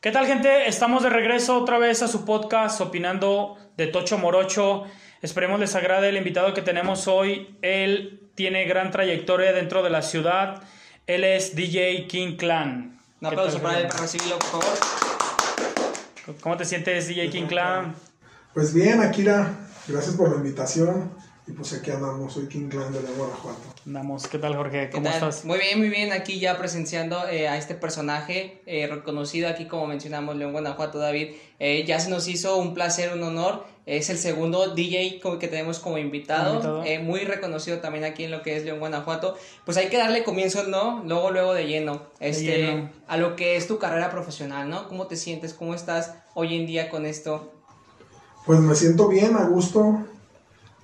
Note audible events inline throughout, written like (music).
¿Qué tal gente? Estamos de regreso otra vez a su podcast opinando de Tocho Morocho. Esperemos les agrade el invitado que tenemos hoy. Él tiene gran trayectoria dentro de la ciudad. Él es DJ King Clan. Un aplauso para él, para recibirlo, por favor. ¿Cómo te sientes, DJ King Clan? Pues bien, Akira, gracias por la invitación. Y pues aquí andamos, soy King Clan de Guanajuato. Andamos, ¿qué tal Jorge? ¿Cómo tal? estás? Muy bien, muy bien, aquí ya presenciando eh, a este personaje eh, reconocido aquí como mencionamos León Guanajuato David. Eh, ya se nos hizo un placer, un honor. Es el segundo DJ que tenemos como invitado, eh, muy reconocido también aquí en lo que es León Guanajuato. Pues hay que darle comienzo, ¿no? Luego, luego de lleno, este, lleno. a lo que es tu carrera profesional, ¿no? ¿Cómo te sientes? ¿Cómo estás hoy en día con esto? Pues me siento bien, a gusto.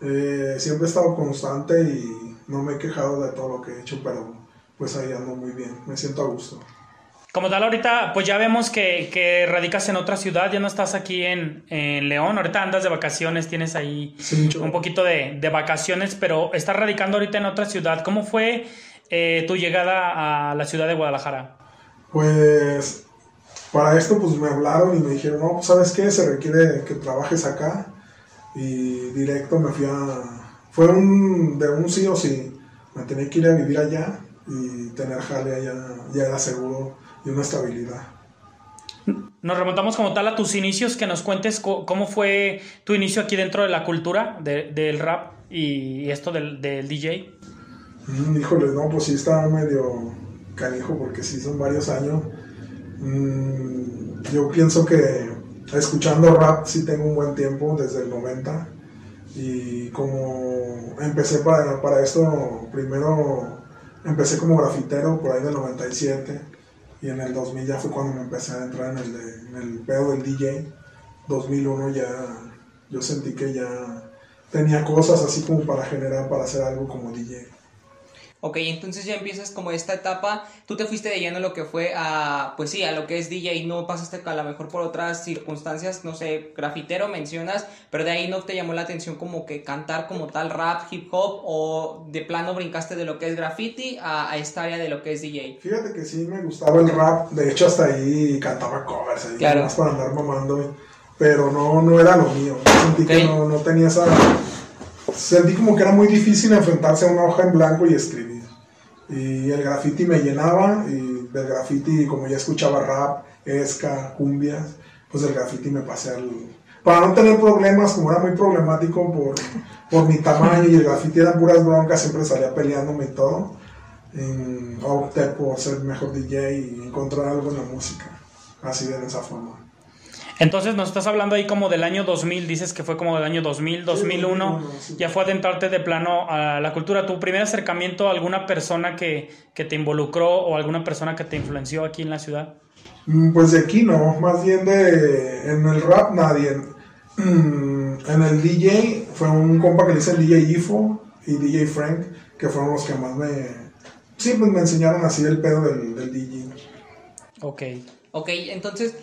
Eh, siempre he estado constante y no me he quejado de todo lo que he hecho, pero pues ahí ando muy bien, me siento a gusto. Como tal, ahorita pues ya vemos que, que radicas en otra ciudad, ya no estás aquí en, en León, ahorita andas de vacaciones, tienes ahí Sí, un poquito de, de vacaciones, pero estás radicando ahorita en otra ciudad. ¿Cómo fue eh, tu llegada a la ciudad de Guadalajara? Pues para esto pues me hablaron y me dijeron, no, pues sabes qué, se requiere que trabajes acá. Y directo me fui a... Fue un, de un sí o sí. Me tenía que ir a vivir allá y tener jale allá ya era seguro y una estabilidad. Nos remontamos como tal a tus inicios, que nos cuentes cómo fue tu inicio aquí dentro de la cultura de- del rap y esto del, del DJ. Mm, híjole, no, pues sí estaba medio canijo porque sí son varios años. Mm, yo pienso que escuchando rap sí tengo un buen tiempo desde el 90 y como empecé para, para esto, primero empecé como grafitero por ahí del 97 y en el 2000 ya fue cuando me empecé a entrar en el, en el pedo del DJ. 2001 ya yo sentí que ya tenía cosas así como para generar, para hacer algo como DJ. Ok, entonces ya empiezas como esta etapa, tú te fuiste de lleno a lo que fue a, pues sí, a lo que es DJ, no pasaste a lo mejor por otras circunstancias, no sé, grafitero mencionas, pero de ahí no te llamó la atención como que cantar como tal rap, hip hop, o de plano brincaste de lo que es graffiti a, a esta área de lo que es DJ. Fíjate que sí me gustaba el rap, de hecho hasta ahí cantaba covers, ahí Claro. nomás para andar mamando, pero no, no era lo mío, sentí que Ok. no, no tenía esa... Sentí como que era muy difícil enfrentarse a una hoja en blanco y escribir. Y el graffiti me llenaba, y del graffiti, como ya escuchaba rap, esca, cumbias, pues del graffiti me pasé al... Para no tener problemas, como era muy problemático por, por mi tamaño y el graffiti eran puras broncas, siempre salía peleándome y todo en- opté por ser mejor DJ y encontrar algo en la música. Así de esa forma. Entonces nos estás hablando ahí como del año 2000, dices que fue como del año 2000, 2001, 2001, sí. ya fue adentrarte de plano a la cultura. ¿Tu primer acercamiento a alguna persona que, que te involucró o alguna persona que te influenció aquí en la ciudad? Mm, Pues de aquí no, más bien de en el rap nadie. Mm, En el DJ fue un compa que le dice el DJ Ifo y DJ Frank, que fueron los que más me... Sí, pues me enseñaron así el pedo del, del DJ. Ok. Ok, entonces,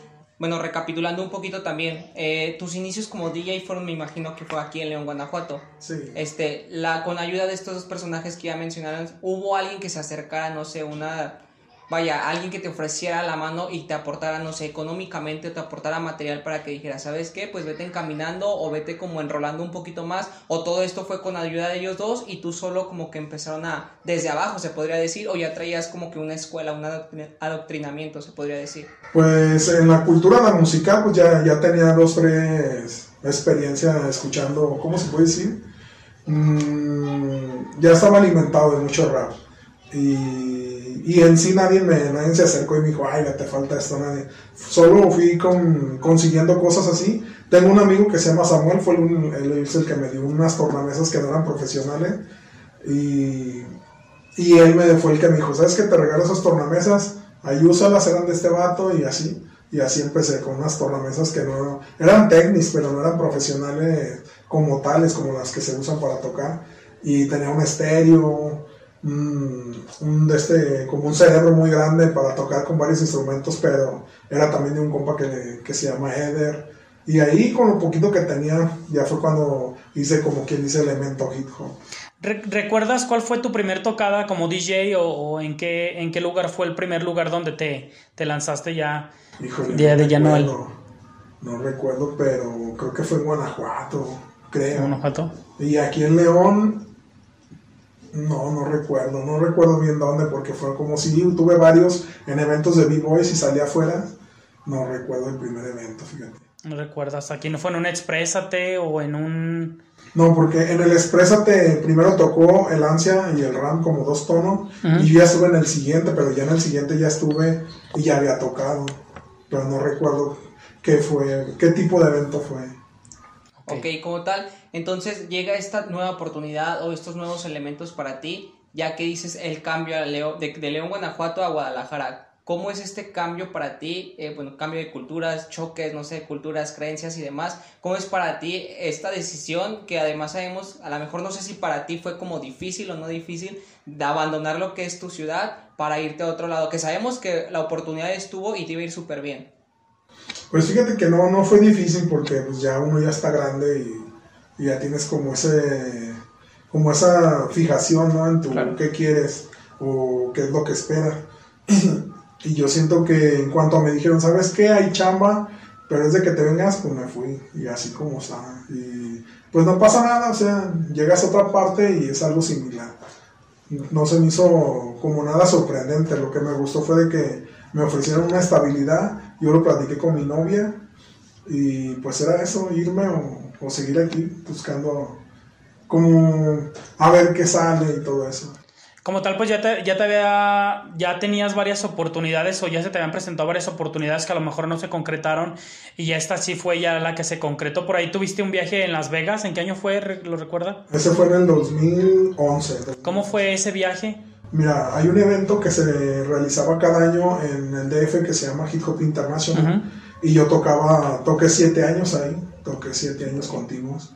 bueno, recapitulando un poquito también, eh, tus inicios como DJ fueron, me imagino que fue aquí en León, Guanajuato. Sí. Este, la, con ayuda de estos dos personajes que ya mencionaron, hubo alguien que se acercara, no sé, una, vaya, alguien que te ofreciera la mano y te aportara, no sé, económicamente te aportara material para que dijera, ¿sabes qué? Pues vete encaminando o vete como enrolando un poquito más, o todo esto fue con ayuda de ellos dos y tú solo como que empezaron a, desde abajo se podría decir, o ya traías como que una escuela, un adoctrin- adoctrinamiento se podría decir. Pues en la cultura la musical pues ya, ya tenía dos, tres experiencias escuchando, ¿cómo se puede decir? Mm, ya estaba alimentado de mucho rap. Y, y en sí nadie, me, nadie se acercó y me dijo, ay, te falta esto, nadie. Solo fui con, consiguiendo cosas así. Tengo un amigo que se llama Samuel, fue el, es el que me dio unas tornamesas que no eran profesionales. Y, y él me fue el que me dijo, ¿sabes qué? Te regalo esas tornamesas, ahí úsalas, eran de este vato y así. Y así empecé con unas tornamesas que no eran técnicas, pero no eran profesionales como tales, como las que se usan para tocar. Y tenía un estéreo, un, un de este, como un cerebro muy grande para tocar con varios instrumentos, pero era también de un compa que, que se llama Eder. Y ahí con lo poquito que tenía, ya fue cuando hice como quien dice elemento hip hop. ¿Recuerdas cuál fue tu primer tocada como DJ o, en, qué, en qué lugar fue el primer lugar donde te, te lanzaste ya Híjole, día de recuerdo, No recuerdo, pero creo que fue en Guanajuato, creo. ¿Guanajuato? Y aquí en León, no, no recuerdo, no recuerdo bien dónde, porque fue como si tuve varios en eventos de B-Boys y salí afuera. No recuerdo el primer evento, fíjate. ¿No recuerdas? ¿Aquí no fue en un Exprésate o en un...? No, porque en el Exprésate primero tocó el Ansia y el Ram como dos tonos y yo ya estuve en el siguiente, pero ya en el siguiente ya estuve y ya había tocado, pero no recuerdo qué fue, qué tipo de evento fue. Ok, como tal, entonces llega esta nueva oportunidad o estos nuevos elementos para ti, ya que dices el cambio de, León, Guanajuato a Guadalajara. ¿Cómo es este cambio para ti? Eh, bueno, cambio de culturas, choques, no sé, culturas, creencias y demás. ¿Cómo es para ti esta decisión que además sabemos, a lo mejor no sé si para ti fue como difícil o no difícil, de abandonar lo que es tu ciudad para irte a otro lado? Que sabemos que la oportunidad estuvo y te iba a ir súper bien. Pues fíjate que no, no fue difícil porque pues ya uno ya está grande y, ya tienes como ese como esa fijación ¿no? en tu qué quieres o qué es lo que esperas. (clears throat) Y yo siento que en cuanto me dijeron, ¿sabes qué? Hay chamba, pero es de que te vengas, pues me fui. Y así como está. Y pues no pasa nada, o sea, llegas a otra parte y es algo similar. No se me hizo como nada sorprendente. Lo que me gustó fue de que me ofrecieron una estabilidad. Yo lo platiqué con mi novia. Y pues era eso, irme o, o seguir aquí buscando como a ver qué sale y todo eso como tal, pues ya te, ya te había, ya tenías varias oportunidades o ya se te habían presentado varias oportunidades que a lo mejor no se concretaron y ya esta sí fue ya la que se concretó. Por ahí tuviste un viaje en Las Vegas, ¿en qué año fue? ¿Lo recuerda? Ese fue en el 2011. ¿Cómo fue ese viaje? Mira, hay un evento que se realizaba cada año en el DF que se llama Hip Hop International y yo tocaba, toqué siete años ahí, toqué siete años continuos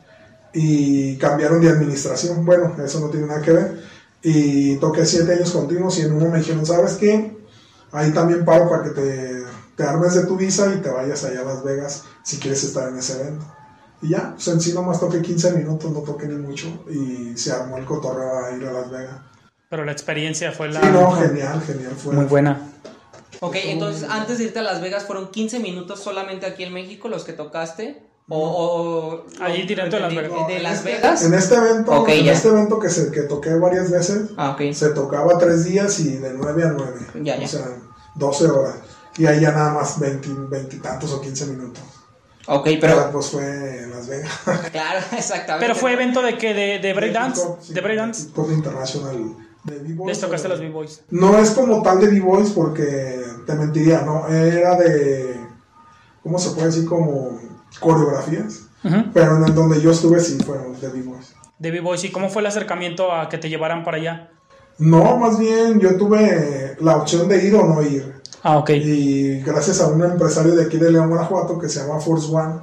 y cambiaron de administración. Bueno, eso no tiene nada que ver y toqué siete años continuos y en uno me dijeron, ¿sabes qué? Ahí también paro para que te, te armes de tu visa y te vayas allá a Las Vegas si quieres estar en ese evento. Y ya, pues en sí nomás toqué 15 minutos, no toqué ni mucho y se armó el cotorreo a ir a Las Vegas. Pero la experiencia fue la... Sí, no, genial, genial. Fue Muy buena. Ok, entonces antes de irte a Las Vegas fueron 15 minutos solamente aquí en México los que tocaste. O, ahí directo de Las Vegas. ¿De Las Vegas? En este evento, en este evento que, se, que toqué varias veces, ah, se tocaba tres días y de 9 a 9. Ya, O sea, 12 horas. Y ahí ya nada más 20, 20 tantos o 15 minutos. Ok, pero... pero... pues fue en Las Vegas. (laughs) claro, exactamente. Pero fue evento de que de, de breakdance. Sí, de breakdance. internacional. De B-Boys. Les tocaste los B-Boys. No es como tal de B-Boys porque te mentiría, ¿no? Era de. ¿Cómo se puede decir? Como coreografías. Pero en donde yo estuve sí fueron de B-Boys. De B-Boys, ¿y cómo fue el acercamiento a que te llevaran para allá? No, más bien yo tuve la opción de ir o no ir. Ah, ok. Y gracias a un empresario de aquí de León, Guanajuato, que se llama Force One,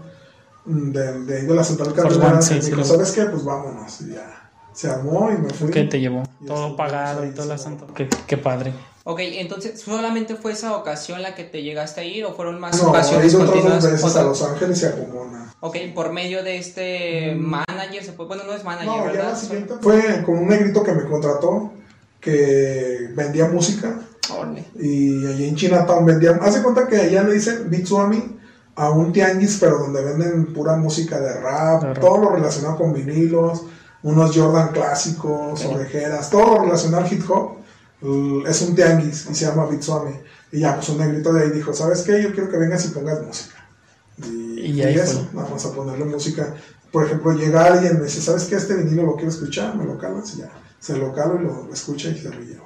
mm, de, de, de la Central Carretera, sí, dijo, ¿sabes qué? Pues vámonos. Y ya, se armó y me fui. ¿Qué te llevó? Todo pagado y todo el asunto. Qué, qué padre. Ok, entonces, ¿solamente fue esa ocasión la que te llegaste a ir o fueron más no, ocasiones he ido otras dos veces a Los Ángeles y a Pomona. Ok, por medio de este manager, se puede, bueno, no es manager, no, ¿verdad? Ya la siguiente fue con un negrito que me contrató, que vendía música. Orle. Y allí en Chinatown vendían, hace cuenta que allá le dicen Bitsuami a un tianguis, pero donde venden pura música de rap, de rap. todo lo relacionado con vinilos, unos Jordan clásicos, okay. orejeras, todo lo relacionado al hip hop es un tianguis y se llama Bitsuami. Y ya, pues un negrito de ahí dijo, ¿sabes qué? Yo quiero que vengas y pongas música. Y, y, ahí y eso, fue. vamos a ponerle música. Por ejemplo, llega alguien y me dice, ¿sabes qué? Este vinilo lo quiero escuchar, me lo calas y ya. Se lo calo y lo escucha y se lo lleva.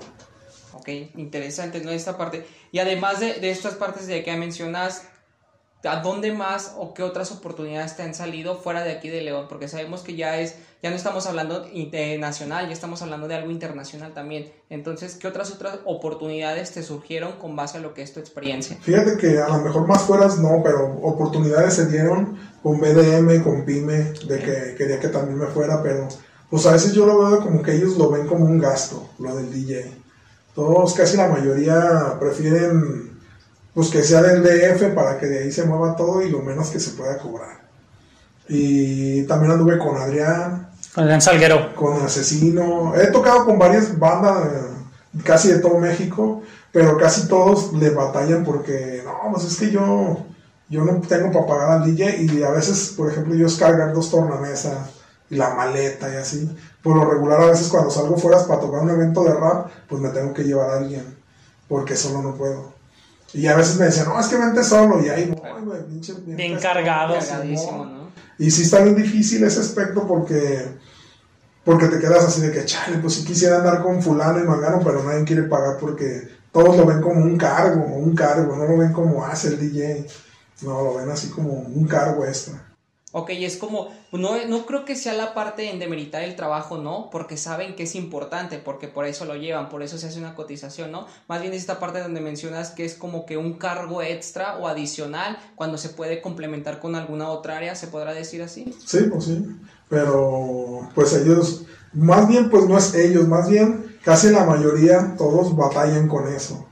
Ok, interesante, ¿no? Esta parte. Y además de, de estas partes de que mencionas, ¿a dónde más o qué otras oportunidades te han salido fuera de aquí de León? Porque sabemos que ya es, ya no estamos hablando nacional, ya estamos hablando de algo internacional también. Entonces, ¿qué otras otras oportunidades te surgieron con base a lo que es tu experiencia? Fíjate que a lo mejor más fueras no, pero oportunidades se dieron con BDM, con Pyme, de que quería que también me fuera, pero pues a veces yo lo veo como que ellos lo ven como un gasto, lo del DJ. Todos, casi la mayoría prefieren pues que sea del DF para que de ahí se mueva todo y lo menos que se pueda cobrar. Y también anduve con Adrián, En Salguero. Con Asesino. He tocado con varias bandas, eh, casi de todo México, pero casi todos le batallan porque, no, pues es que yo, yo no tengo para pagar al DJ y a veces, por ejemplo, yo es cargar dos tornamesas y la maleta y así. Por lo regular, a veces cuando salgo fuera para tocar un evento de rap, pues me tengo que llevar a alguien, porque solo no puedo. Y a veces me decían, no, es que vente solo, y ahí voy, güey, pinche. Bien cargado. Cargadísimo, ¿no? Y sí está bien difícil ese aspecto porque, porque te quedas así de que, chale, pues si quisiera andar con fulano y mangano, pero nadie quiere pagar porque todos lo ven como un cargo, un cargo, no lo ven como hace el DJ, no, lo ven así como un cargo extra. Ok, es como, no, no creo que sea la parte en demeritar el trabajo, ¿no? Porque saben que es importante, porque por eso lo llevan, por eso se hace una cotización, ¿no? Más bien es esta parte donde mencionas que es como que un cargo extra o adicional cuando se puede complementar con alguna otra área, ¿se podrá decir así? Sí, pues sí, pero pues ellos, más bien pues no es ellos, más bien casi la mayoría, todos batallan con eso,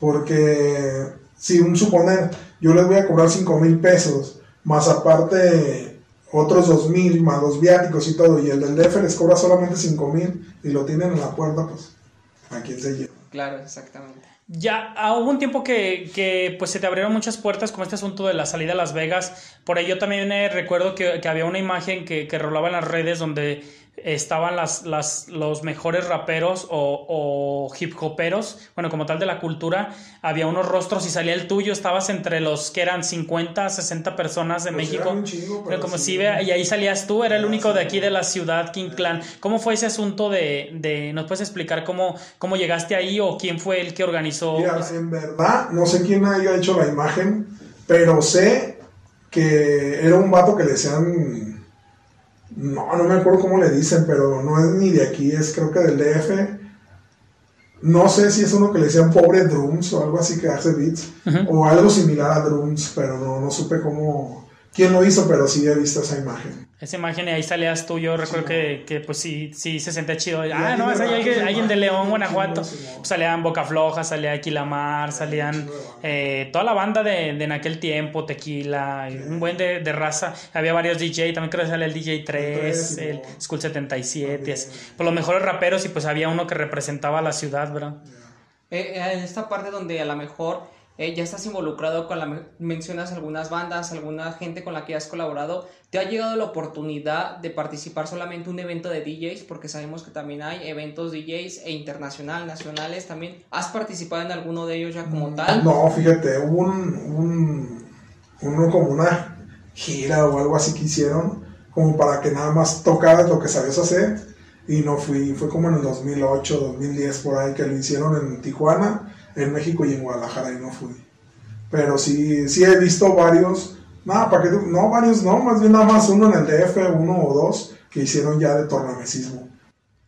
porque si un suponer, yo les voy a cobrar 5 mil pesos, más aparte otros dos mil, más los viáticos y todo, y el del DF les cobra solamente cinco mil y lo tienen en la puerta, pues, ¿a quién se lleva? Claro, exactamente. Ya ah, hubo un tiempo que, que, pues se te abrieron muchas puertas como este asunto de la salida a Las Vegas. Por ahí yo también eh, recuerdo que, que, había una imagen que, que rolaba en las redes donde estaban las, las, los mejores raperos o, o, hip hoperos, bueno, como tal de la cultura, había unos rostros y salía el tuyo, estabas entre los que eran 50, 60 personas de Pues México. chingo, pero como si vea, y ahí salías tú, era el único de aquí de la ciudad, King Clan. ¿Cómo fue ese asunto de, de nos puedes explicar cómo, cómo llegaste ahí o quién fue el que organizó? Mira, en verdad, no sé quién haya hecho la imagen, pero sé que era un vato que le decían. No, no me acuerdo cómo le dicen, pero no es ni de aquí, es creo que del DF. No sé si es uno que le decían pobre drums o algo así que hace beats, o algo similar a drums, pero no, no supe cómo. Quién lo hizo, pero sí he visto esa imagen. Esa imagen y ahí salías tú, yo recuerdo que, que, pues sí, sí se sentía chido. Y Ah, no, es ahí alguien, alguien de León, Guanajuato. Pues salían Boca Floja, salía Aquilamar, salían eh, toda la banda de, de en aquel tiempo, Tequila, un buen de, de raza. Había varios DJ, también creo que salía el DJ 3, tres, el. School 77, y También. así. Pues los mejores raperos y pues había uno que representaba a la ciudad, bro. Eh, eh, en esta parte donde a lo mejor eh, ya estás involucrado con la me- mencionas algunas bandas, alguna gente con la que has colaborado, ¿te ha llegado la oportunidad de participar solamente en un evento de DJs? Porque sabemos que también hay eventos DJs e internacional, nacionales también. ¿Has participado en alguno de ellos ya como tal? No, fíjate, hubo un, un- uno como una gira o algo así que hicieron, como para que nada más tocaras lo que sabías hacer, y no fui, fue como en el 2008, 2010 por ahí, que lo hicieron en Tijuana, en México y en Guadalajara, y no fui. Pero sí, sí he visto varios, nada, para que, no varios, no, más bien nada más uno en el DF, uno o dos, que hicieron ya de tornamesismo.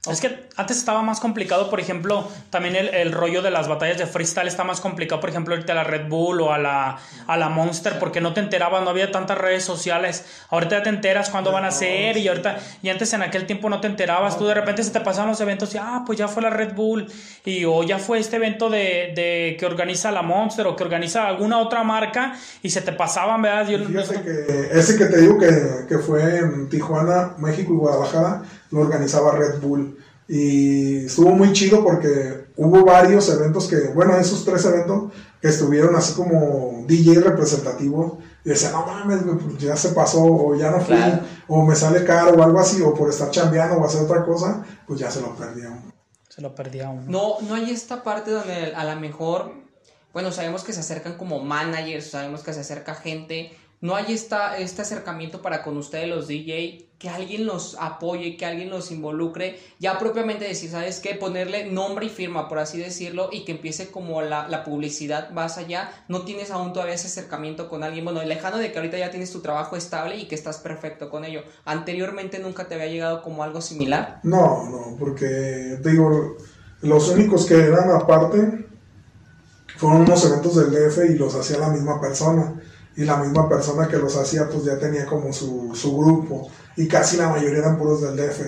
Es que antes estaba más complicado, por ejemplo, también el, el rollo de las batallas de freestyle está más complicado, por ejemplo, ahorita a la Red Bull o a la, a la Monster, porque no te enterabas, no había tantas redes sociales. Ahorita ya te enteras cuándo van a ser y ahorita, y antes en aquel tiempo no te enterabas, tú de repente se te pasaban los eventos y, ah, pues ya fue la Red Bull y o ya fue este evento de, de que organiza la Monster o que organiza alguna otra marca y se te pasaban, ¿verdad? Yo, Fíjate que ese que te digo que, que fue en Tijuana, México y Guadalajara, lo organizaba Red Bull. Y estuvo muy chido porque hubo varios eventos que, bueno, esos tres eventos que estuvieron así como DJ representativos. Y decían, no mames, güey, pues ya se pasó, o ya no fui, Claro. o me sale caro, o algo así, o por estar chambeando o hacer otra cosa, pues ya se lo perdieron. se lo perdía uno. No, no hay esta parte donde a lo mejor, bueno, sabemos que se acercan como managers, sabemos que se acerca gente. No hay esta, este acercamiento para con ustedes los DJ, que alguien los apoye, que alguien los involucre, ya propiamente decir, ¿sabes qué? Ponerle nombre y firma, por así decirlo, y que empiece como la, la publicidad más allá. No tienes aún todavía ese acercamiento con alguien, bueno, lejano de que ahorita ya tienes tu trabajo estable y que estás perfecto con ello. Anteriormente nunca te había llegado como algo similar. No, no, porque digo, los únicos que eran aparte fueron unos eventos del DF y los hacía la misma persona. Y la misma persona que los hacía, pues ya tenía como su, su grupo. Y casi la mayoría eran puros del DF.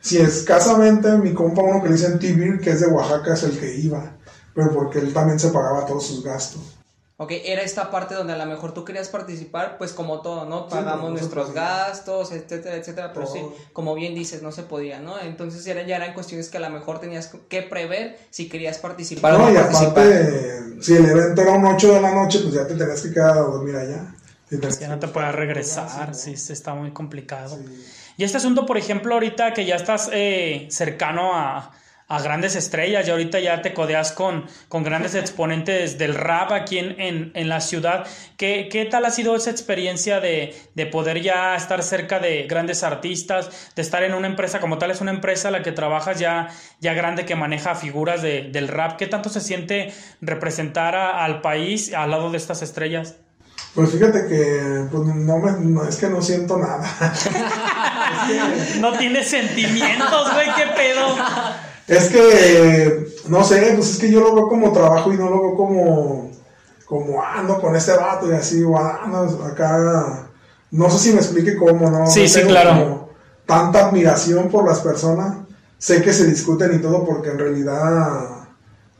Si escasamente mi compa, uno que le dicen Tibir, que es de Oaxaca, es el que iba. Pero porque él también se pagaba todos sus gastos. Ok, era esta parte donde a lo mejor tú querías participar, pues como todo, ¿no? Pagamos no nuestros gastos, etcétera, etcétera, pero sí, como bien dices, no se podía, ¿no? Entonces era, ya eran cuestiones que a lo mejor tenías que prever si querías participar o No, no y participar. aparte, si el evento era un 8 de la noche, pues ya te tenías que quedar a dormir allá. Ya no te puedes regresar, Sí, sí, sí, está muy complicado. sí. Y este asunto, por ejemplo, ahorita que ya estás eh, cercano a, a grandes estrellas y ahorita ya te codeas con, con grandes exponentes del rap aquí en, en, en la ciudad, ¿Qué, ¿qué tal ha sido esa experiencia de, de poder ya estar cerca de grandes artistas, de estar en una empresa como tal? Es una empresa la que trabajas ya, ya grande que maneja figuras de- del rap. ¿Qué tanto se siente representar a- al país al lado de estas estrellas? Pues fíjate que pues no me, no, es que no siento nada. (laughs) (laughs) No tienes sentimientos, güey, qué pedo. Es que, no sé, pues es que yo lo veo como trabajo y no lo veo como, como ando con este vato y así, o ando acá. No sé si me explique cómo, ¿no? Sí, No sí, claro. Tanta admiración por las personas. Sé que se discuten y todo porque en realidad,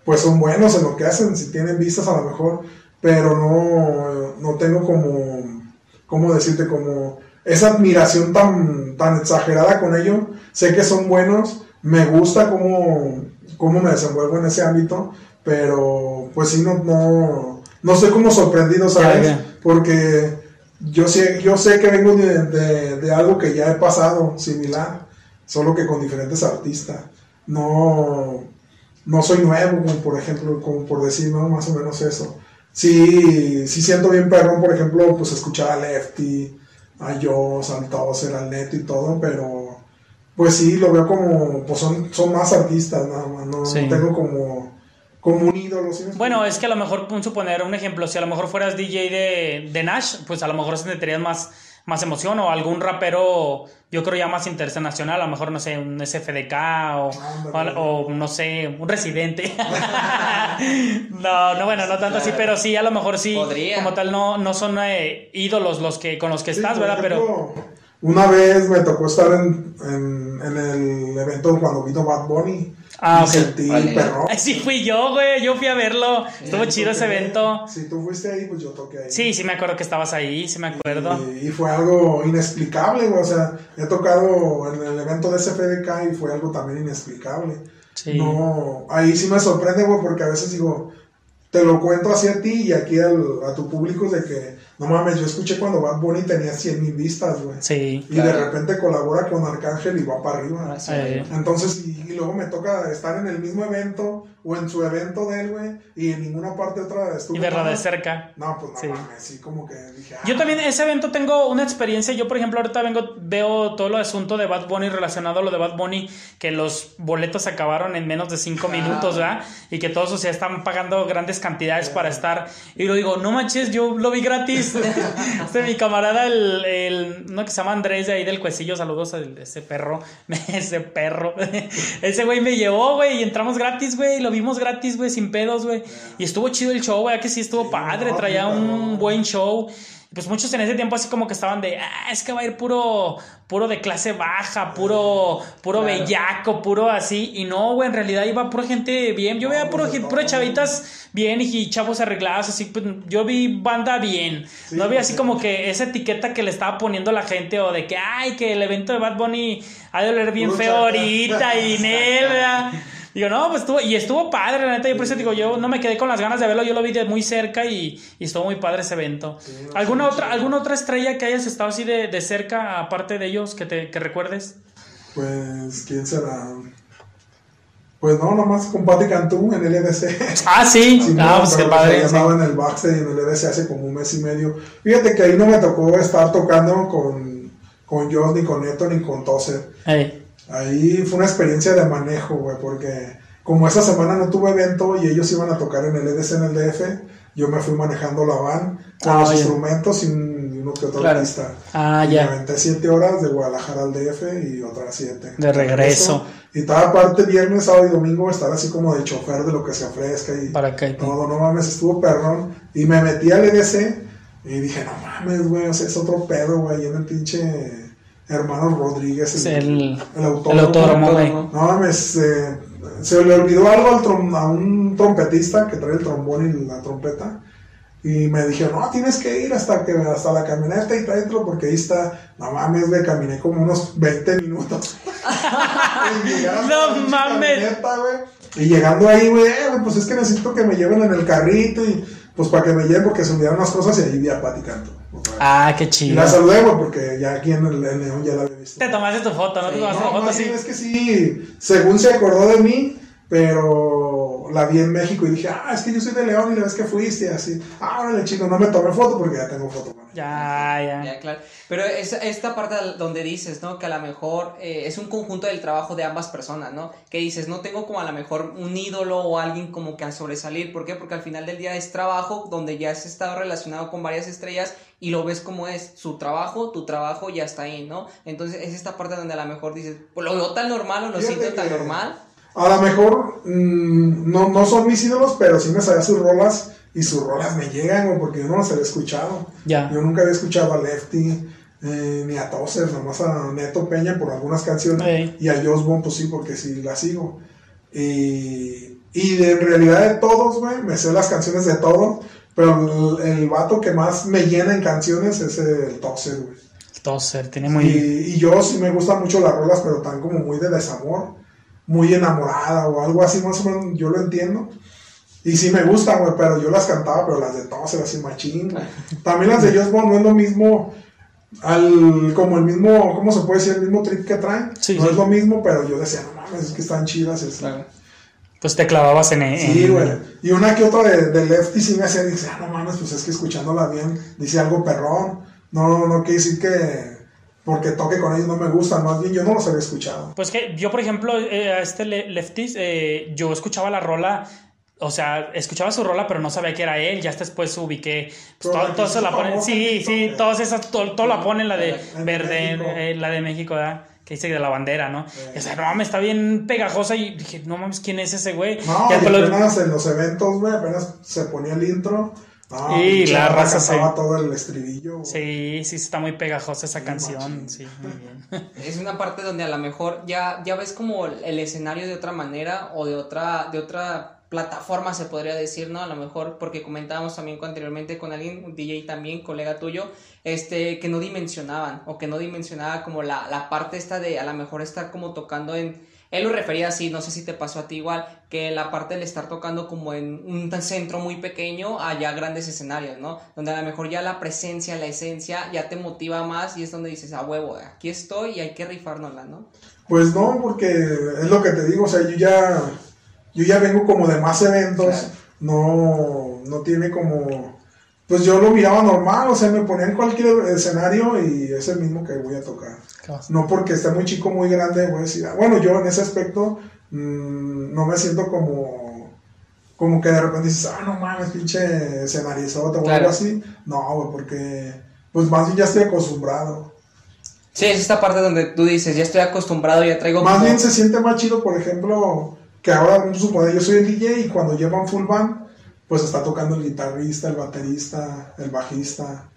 pues son buenos en lo que hacen, si tienen vistas a lo mejor, pero no, no tengo como, ¿cómo decirte? Como esa admiración tan, tan exagerada con ellos. Sé que son buenos, me gusta cómo, cómo me desenvuelvo en ese ámbito, pero pues sí, no, no, no estoy como sorprendido, ¿sabes? Porque yo sé, yo sé que vengo de, de- de algo que ya he pasado similar, solo que con diferentes artistas. No, no soy nuevo, como por ejemplo, como por decir, ¿no? Más o menos eso. Sí, sí siento bien perrón, por ejemplo, pues escuchar a Lefty, a Joss, al Tozer, al Neto y todo, pero pues sí, lo veo como, pues son, son más artistas nada más, no, Sí. no tengo como, como un ídolo. ¿sí? Bueno, es que a lo mejor, un suponer un ejemplo, si a lo mejor fueras DJ de, de Nash, pues a lo mejor sentirías más, más emoción o algún rapero, yo creo ya más internacional, a lo mejor, no sé, un SFDK o, Ándale. o, o, no sé, un residente. (laughs) no, no, bueno, no tanto así, pero sí, a lo mejor sí, Podría. como tal, no, no son eh, ídolos los que, con los que Sí, estás, ¿verdad? Pero... Una vez me tocó estar en, en, en el evento cuando vino Bad Bunny. Ah, y ok. sentí Vale. Ay, sí fui yo, güey, yo fui a verlo, estuvo chido ese evento. Si tú fuiste ahí, pues yo toqué ahí. Sí, sí me acuerdo que estabas ahí, sí me acuerdo. Y, y fue algo inexplicable, güey. O sea, he tocado en el evento de SFDK y fue algo también inexplicable. Sí. No, ahí sí me sorprende, güey, porque a veces digo, te lo cuento así a ti y aquí al- a tu público de que, no mames, yo escuché cuando Bad Bunny tenía 100 mil vistas, güey. Sí. Y de repente colabora con Arcángel y va para arriba. Ahora sí. Eh, Entonces, y, y luego me toca estar en el mismo evento o en su evento de él, güey, y en ninguna parte otra estuvo. y verla de cerca. No, pues no Sí. mames, sí, como que dije. Yo ah, también ese evento tengo una experiencia. Yo, por ejemplo, ahorita vengo, veo todo el asunto de Bad Bunny relacionado a lo de Bad Bunny, que los boletos se acabaron en menos de cinco minutos, ¿verdad? Y que todos, o sea, están pagando grandes cantidades para estar. Y lo digo, no manches, yo lo vi gratis. (laughs) este mi camarada, el, el uno que se llama Andrés de ahí del Cuecillo, saludos a ese perro, (laughs) ese perro. (laughs) ese güey me llevó, güey, y entramos gratis, güey, y lo vimos gratis, güey, sin pedos, güey. Y estuvo chido el show, güey, que sí estuvo Sí, padre, no, traía sí, un no. buen show. Pues muchos en ese tiempo así como que estaban de, ah, es que va a ir puro, puro de clase baja, puro, puro Claro. bellaco, puro así. Y no, güey, en realidad iba pura gente bien. Yo veía No, puro, no. puro chavitas bien y chavos arreglados, así. Pues, yo vi banda bien. Sí, no había así sí. como que esa etiqueta que le estaba poniendo la gente o de que, ay, que el evento de Bad Bunny ha de oler bien Puro feo ahorita y (laughs) nel, Digo, no, pues estuvo, y estuvo padre, la neta, yo por eso digo, yo no me quedé con las ganas de verlo, yo lo vi de muy cerca y, y estuvo muy padre ese evento. Sí, ¿Alguna otra, alguna otra estrella que hayas estado así de, de cerca, aparte de ellos, que te que recuerdes? Pues, ¿quién será? Pues no, nomás con Pati Cantú en el EDC. Ah, sí, Sí, ah, no, pues qué padre. Ya sí. en el backstage en el EDC hace como un mes y medio. Fíjate que ahí no me tocó estar tocando con, con Joss, ni con Neto, ni con Tozer. Ey, Ahí fue una experiencia de manejo, güey, porque como esa semana no tuve evento y ellos iban a tocar en el EDC en el DF, yo me fui manejando la van con Ah, los instrumentos y un- y uno que otro Claro. artista. Ah, Y Me ya. aventé siete horas de Guadalajara al DF y otras siete. De regreso. Y toda parte viernes, sábado y domingo estar así como de chofer de lo que se ofrezca y Para que todo, no mames, estuvo perrón. Y me metí al EDC y dije, no mames, güey, o sea, es otro pedo, güey, en el pinche hermano Rodríguez, el, el, el autódromo. el autódromo. No mames, eh, se le olvidó algo al trom- a un trompetista que trae el trombón y la trompeta. Y me dijeron, no, tienes que ir hasta que hasta la camioneta y dentro porque ahí está, no mames, güey, caminé como unos 20 minutos. (laughs) No mames. camioneta. Y llegando ahí, eh, güey, pues es que necesito que me lleven en el carrito y pues para que me lleven porque se olvidaron las cosas y ahí vi a Pati Canto. Ah, qué y chido. la saludé, güey, porque ya aquí en el León ya la había visto. Te tomaste tu foto, ¿no? Sí. Te tomaste No, tu foto bien es que sí, según se acordó de mí, pero la vi en México y dije, ah, es que yo soy de León y la vez que fuiste, así, ah, órale, chico, no me tomé foto porque ya tengo foto con ella. Ya, ya. Ya, claro. Pero es, esta parte donde dices, ¿no? Que a lo mejor eh, es un conjunto del trabajo de ambas personas, ¿no? Que dices, no tengo como a lo mejor un ídolo o alguien como que a sobresalir. ¿Por qué? Porque al final del día es trabajo donde ya has estado relacionado con varias estrellas y lo ves como es su trabajo, tu trabajo ya está ahí, ¿no? Entonces es esta parte donde a lo mejor dices, pues lo veo tan normal o lo Fíjate siento tan que- normal. A lo mejor mm, no, no son mis ídolos, pero sí me sabía sus rolas y sus rolas me llegan, güey, porque yo no las había escuchado. Ya. Yo nunca había escuchado a Lefty, eh, ni a Tozer, nomás a Neto Peña por algunas canciones. Y a Joss Bond, pues sí, porque sí la sigo. Y, y de, en realidad de todos, güey, me sé las canciones de todos. Pero el, el vato que más me llena en canciones es el Tozer, güey. Tozer, tiene muy. Y, y yo sí me gustan mucho las rolas, pero tan como muy de desamor, muy enamorada o algo así, más o menos, yo lo entiendo. Y sí me gustan, güey, pero yo las cantaba, pero las de Tozer, así machín. (laughs) También las de Just Bond no es lo mismo, al, como el mismo, ¿cómo se puede decir? El mismo trip que traen. Sí, no sí. es lo mismo, pero yo decía, no mames, es que están chidas. Es, Pues te clavabas en. en- Sí, güey. Y una que otra de, de Lefty sí me hacía, dice, ah, no mames, pues es que escuchándola bien, dice algo perrón. No, no quiere decir que porque toque con ellos no me gusta, más bien yo no los había escuchado. Pues que yo, por ejemplo, eh, a este Le- Lefties, eh, yo escuchaba la rola. O sea, escuchaba su rola, pero no sabía que era él. Ya hasta después ubiqué. Pues, todo, hizo la ponen. Sí, sí, todas esas, todo, todo la ponen, la de En verde, eh, la de México, ¿verdad? Que dice de la bandera, ¿no? Y, o sea, no mames, está bien pegajosa. Y dije, no mames, ¿quién es ese güey? No, y después lo- apenas en los eventos, güey, apenas se ponía el intro. No, Y la raza se- todo el estribillo. Sí, sí, está muy pegajosa esa canción. machín. Sí, (laughs) muy bien. (laughs) Es una parte donde a lo mejor ya, ya ves como el escenario de otra manera o de otra, de otra plataforma se podría decir, ¿no? A lo mejor porque comentábamos también anteriormente con alguien, un DJ también, colega tuyo, este, que no dimensionaban o que no dimensionaba como la, la parte esta de a lo mejor estar como tocando en... Él lo refería así, no sé si te pasó a ti igual, que la parte del estar tocando como en un centro muy pequeño a ya grandes escenarios, ¿no? Donde a lo mejor ya la presencia, la esencia ya te motiva más y es donde dices, a huevo, aquí estoy y hay que rifárnosla, ¿no? Pues no, porque es lo que te digo, o sea, yo ya, yo ya vengo como de más eventos, Claro. no, no tiene como, pues yo lo miraba normal, o sea, me ponía en cualquier escenario y es el mismo que voy a tocar. No porque esté muy chico, muy grande, voy a decir, ah, bueno, yo en ese aspecto mm, no me siento como, como que de repente dices, ah, no mames, pinche escenarizote o algo así. No, güey, porque, pues más bien ya estoy acostumbrado. Sí, es esta parte donde tú dices, ya estoy acostumbrado, ya traigo Más como- bien se siente más chido, por ejemplo, que ahora vamos suponer, yo soy el DJ y cuando llevan full band, pues está tocando el guitarrista, el baterista, el bajista,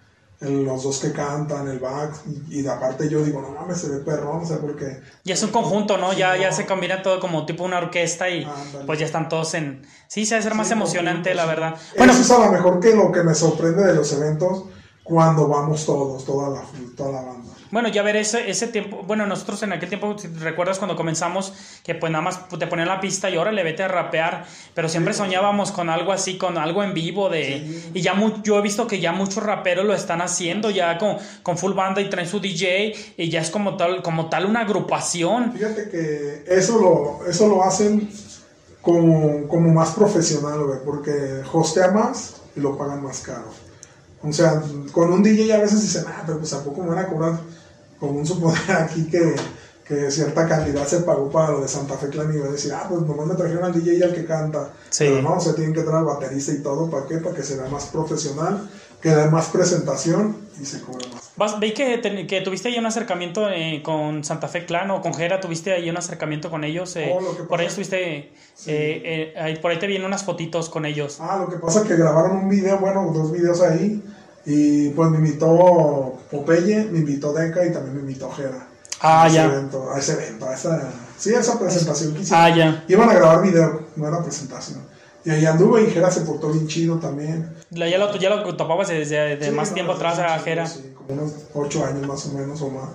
los dos que cantan, el back, y, y de aparte yo digo, no mames, se ve perrón, o sea, porque... Ya es un conjunto, ¿no? Sí, Ya, ya se combina todo como tipo una orquesta y pues ya están todos en... Sí, se a ser más Sí, emocionante, la verdad. Bueno, Eso es a lo mejor que lo que me sorprende de los eventos cuando vamos todos, toda la, toda la banda. Bueno, ya ver ese, ese tiempo, bueno, nosotros en aquel tiempo, si recuerdas cuando comenzamos, que pues nada más te ponían la pista y ahora le vete a rapear, pero siempre soñábamos con algo así, con algo en vivo de... Y ya mu- yo he visto que ya muchos raperos lo están haciendo, ya con, con full banda y traen su DJ y ya es como tal, como tal una agrupación. Fíjate que eso lo, eso lo hacen como, como más profesional, güey, porque hostea más y lo pagan más caro. O sea, con un DJ a veces dicen, ah, pero pues a poco me van a cobrar, como un suponer aquí que, que cierta cantidad se pagó para lo de Santa Fe Clan y va a decir, ah, pues nomás me trajeron al DJ y al que canta. Sí. Pero no, se tienen que traer al baterista y todo, ¿para qué? Para que sea más profesional, que dé más presentación y se cobre más. Veí que, te- que tuviste ahí un acercamiento eh, con Santa Fe Clan o con Jera, tuviste ahí un acercamiento con ellos. eh, Oh, por ahí estuviste, Sí. eh, eh, por ahí te vienen unas fotitos con ellos. Ah, lo que pasa es que grabaron un video, bueno, dos videos ahí, y pues me invitó Popeye, me invitó Deca y también me invitó Jera. Ah, a ya. Evento, a ese evento, a esa, sí, a esa presentación que hicieron. Ah, ya. Iban a grabar video, no era presentación. Y ahí anduve y Jera se portó bien chido también. La- Ya lo, ya lo topabas desde de Sí, más no, tiempo atrás a Jera. sí, como unos ocho años más o menos o más.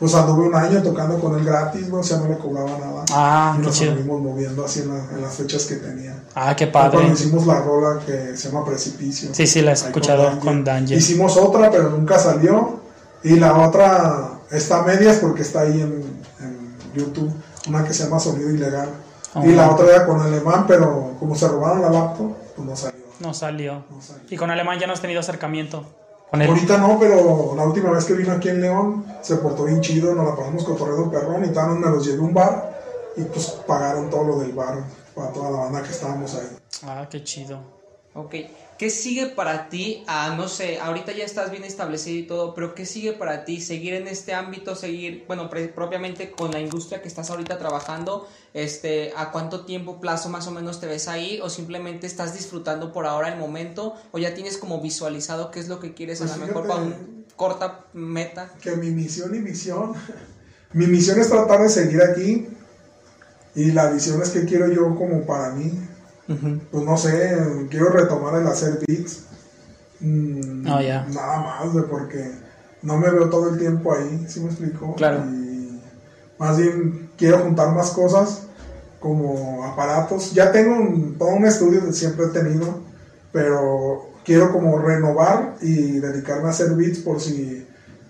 Pues anduve un año tocando con él gratis, güey, o sea, no le cobraba nada. Ah, y nos chido. anduvimos moviendo así en, la- en las fechas que tenía. Ah, qué Fue Cuando padre. hicimos la rola que se llama Precipicio. Sí, sí, la he escuchado con Danger. Hicimos otra, pero nunca salió. Y la otra está a medias porque está ahí en, en YouTube. Una que se llama Sonido Ilegal. Oh. Y la otra era con alemán, pero como se robaron la laptop, pues no salió. No salió. No salió. Y con Alemán ya no has tenido acercamiento. Con. Ahorita no, pero la última vez que vino aquí en León se portó bien chido, nos la pasamos cotorreando perrón y tal, me los llevé a un bar y pues pagaron todo lo del bar para toda la banda que estábamos ahí. Ah, qué chido. Ok, ¿qué sigue para ti? Ah, no sé, ahorita ya estás bien establecido y todo, pero ¿qué sigue para ti? ¿Seguir en este ámbito? ¿Seguir, bueno, propiamente con la industria que estás ahorita trabajando? Este, ¿A cuánto tiempo, plazo más o menos te ves ahí? ¿O simplemente estás disfrutando por ahora el momento? ¿O ya tienes como visualizado qué es lo que quieres Pues a lo mejor para un corta meta? Que mi misión y visión, (laughs) mi misión es tratar de seguir aquí y la visión es que quiero yo como para mí, pues no sé, quiero retomar el hacer beats. Mm, Oh. Nada más, porque no me veo todo el tiempo ahí, ¿sí me explico? Claro. Y más bien quiero juntar más cosas como aparatos. Ya tengo un- todo un estudio que siempre he tenido, pero quiero como renovar y dedicarme a hacer beats por si,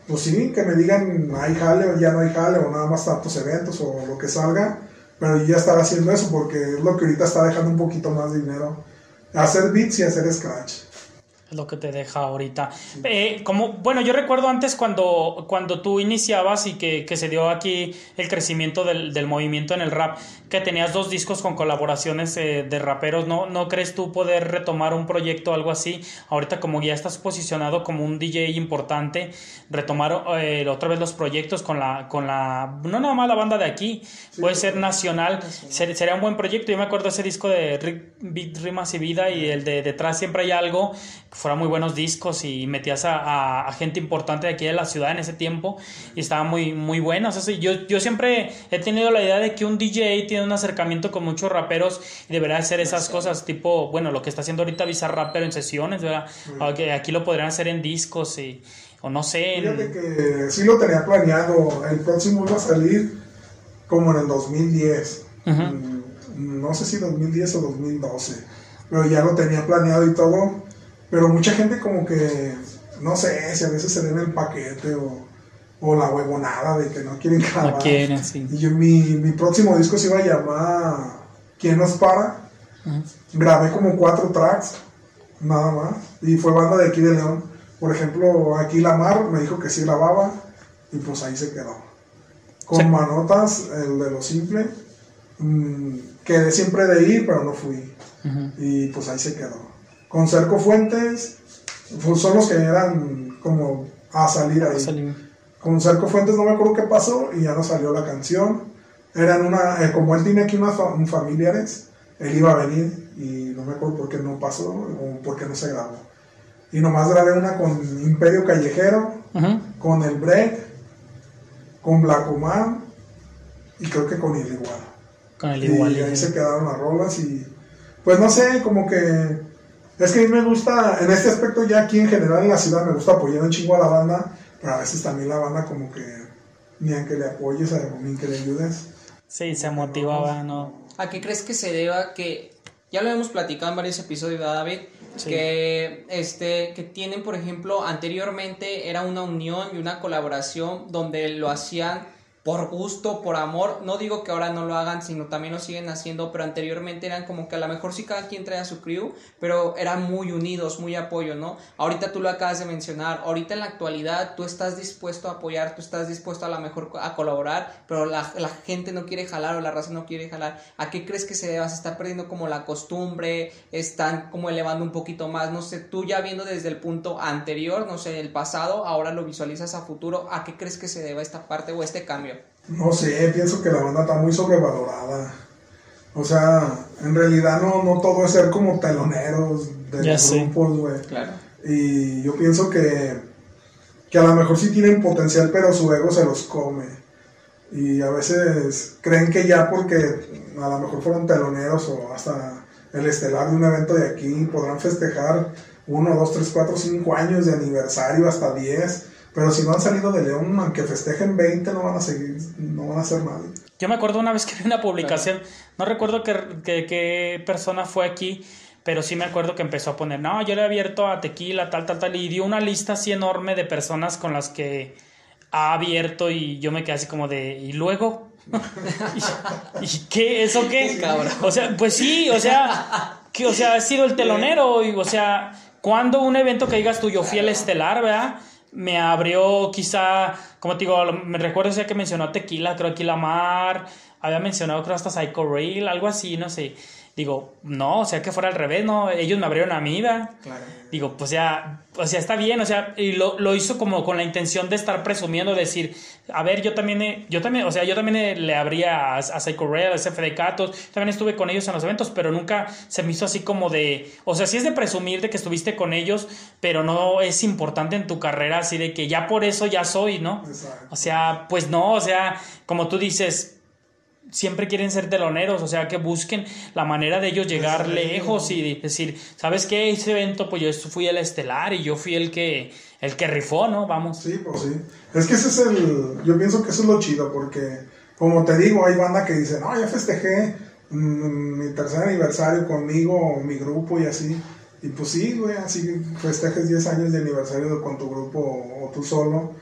pues sí, que me digan hay jale o ya no hay jale o nada más tantos eventos o lo que salga, pero yo ya estar haciendo eso porque es lo que ahorita está dejando un poquito más dinero. Hacer beats y hacer scratch. Es lo que te deja ahorita. Eh, como, bueno, yo recuerdo antes cuando, cuando tú iniciabas y que, que se dio aquí el crecimiento del, del movimiento en el rap, que tenías dos discos con colaboraciones eh, de raperos, ¿no? ¿No crees tú poder retomar un proyecto o algo así? Ahorita como ya estás posicionado como un DJ importante, retomar eh, otra vez los proyectos con la, con la, no nada más la banda de aquí, puede ser nacional, ser- sería un buen proyecto. Yo me acuerdo ese disco de Rick- Rimas y Vida y el de Detrás siempre hay algo, que fueran muy buenos discos y metías a, a- a gente importante de aquí de la ciudad en ese tiempo y estaban muy, muy buenos. O sea, yo, yo siempre he tenido la idea de que un DJ tiene un acercamiento con muchos raperos y deberá hacer esas cosas, tipo, bueno, lo que está haciendo ahorita Bizarrap, pero en sesiones, ¿verdad? Aquí lo podrían hacer en discos y, o no sé, en- Fíjate que sí lo tenía planeado. El próximo iba a salir como en el 2010. Ujú. Mm, No sé si 2010 o 2012. Pero ya lo tenía planeado y todo. Pero mucha gente como que, no sé, si a veces se den el paquete o, o la huevonada de que no quieren grabar. no quieren, sí. Y yo, mi, mi próximo disco se iba a llamar ¿Quién nos para? Grabé como cuatro tracks, nada más. Y fue banda de aquí de León. Por ejemplo, aquí La Mar me dijo que sí grababa y pues ahí se quedó. Con Sí. Manotas, el de lo simple, mm, quedé siempre de ir, pero no fui. Y pues ahí se quedó. Con Cerco Fuentes, pues son los que eran como a salir ahí. Con Cerco Fuentes no me acuerdo qué pasó y ya no salió la canción. Eran una, eh, como él tiene aquí unos fa- familiares, él iba a venir y no me acuerdo por qué no pasó o por qué no se grabó. Y nomás grabé una con Imperio Callejero, con El Break, con Blacoman y creo que con El Igual. Con el Y igual. ahí se quedaron las rolas y pues no sé, como que es que a mí me gusta, en este aspecto ya aquí en general en la ciudad me gusta apoyar un chingo a la banda, pero a veces también la banda como que ni aunque le apoyes, ni que le ayudes. Sí, se motivaba, ¿no? ¿A qué crees que se deba que ya lo hemos platicado en varios episodios, ¿verdad, David? Sí. Que este que tienen, por ejemplo, anteriormente era una unión y una colaboración donde lo hacían por gusto, por amor. No digo que ahora no lo hagan, sino también lo siguen haciendo, pero anteriormente eran como que a lo mejor sí cada quien traía su crew, pero eran muy unidos, muy apoyo, ¿no? Ahorita tú lo acabas de mencionar, ahorita en la actualidad tú estás dispuesto a apoyar, tú estás dispuesto a lo mejor a colaborar, pero la, la gente no quiere jalar o la raza no quiere jalar. ¿A qué crees que se deba? Se está perdiendo como la costumbre, están como elevando un poquito más, no sé, tú ya viendo desde el punto anterior, no sé, el pasado, ahora lo visualizas a futuro, ¿a qué crees que se deba esta parte o este cambio? No sé, pienso que la banda está muy sobrevalorada. O sea, en realidad no, no todo es ser como teloneros de Ya los sé. grupos, güey. Claro. Y yo pienso que, que a lo mejor sí tienen potencial, pero su ego se los come. Y a veces creen que ya porque a lo mejor fueron teloneros o hasta el estelar de un evento de aquí, podrán festejar 1, 2, 3, 4, 5 años de aniversario hasta 10. Pero si no han salido de León, aunque festejen 20, no van a seguir, no van a hacer nada. Yo me acuerdo una vez que vi una publicación, no recuerdo qué persona fue aquí, pero sí me acuerdo que empezó a poner, no, yo le he abierto a tequila, tal, tal, tal, y dio una lista así enorme de personas con las que ha abierto y yo me quedé así como de, ¿y luego? (laughs) ¿Y, qué? ¿Eso qué? O sea, pues sí, o sea, que, o sea, ha sido el telonero, y, o sea, cuando un evento que digas tú, yo fui el estelar, ¿verdad? Me abrió quizá, como te digo, me recuerdo que mencionó Tequila, creo que Mar, había mencionado creo hasta Psycho Rail, algo así, no sé. Digo, no, o sea, que fuera al revés, ¿no? Ellos me abrieron a mí, ¿verdad? Claro. Digo, pues ya, o sea, está bien, o sea, y lo, lo hizo como con la intención de estar presumiendo, decir, a ver, yo también, yo también, o sea, yo también le abría a, a Psycho Rail, a CFD Catos, también estuve con ellos en los eventos, pero nunca se me hizo así como de, o sea, sí es de presumir de que estuviste con ellos, pero no es importante en tu carrera, así de que ya por eso ya soy, ¿no? O sea, pues no, o sea, como tú dices, siempre quieren ser teloneros, o sea, que busquen la manera de ellos llegar lejos y decir, ¿sabes qué? Ese evento, pues yo fui el estelar y yo fui el que, el que rifó, ¿no? Vamos. Sí, pues sí. Es que ese es el, yo pienso que eso es lo chido, porque, como te digo, hay banda que dice, no, ya festejé mm, mi tercer aniversario conmigo o mi grupo y así. Y pues sí, güey, así festejes 10 años de aniversario con tu grupo o, tú solo.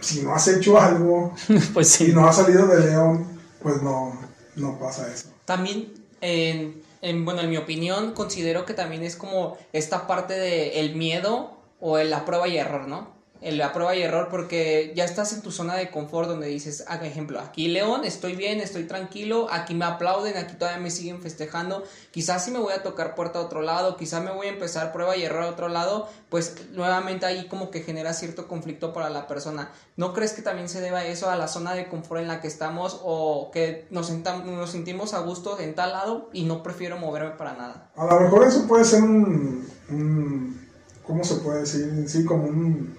Si no has hecho algo, (laughs) pues sí. no has salido de León, pues no, no pasa eso. También, en, en, bueno, en mi opinión, considero que también es como esta parte de el miedo o la prueba y error, ¿no? La prueba y error porque ya estás en tu zona de confort donde dices, por ejemplo, aquí León, estoy bien, estoy tranquilo, aquí me aplauden, aquí todavía me siguen festejando, quizás si me voy a tocar puerta a otro lado, quizás me voy a empezar prueba y error a otro lado, pues nuevamente ahí como que genera cierto conflicto para la persona. ¿No crees que también se deba eso a la zona de confort en la que estamos o que nos, nos sentimos a gusto en tal lado y no prefiero moverme para nada? A lo mejor eso puede ser un, un ¿cómo se puede decir? Sí, como un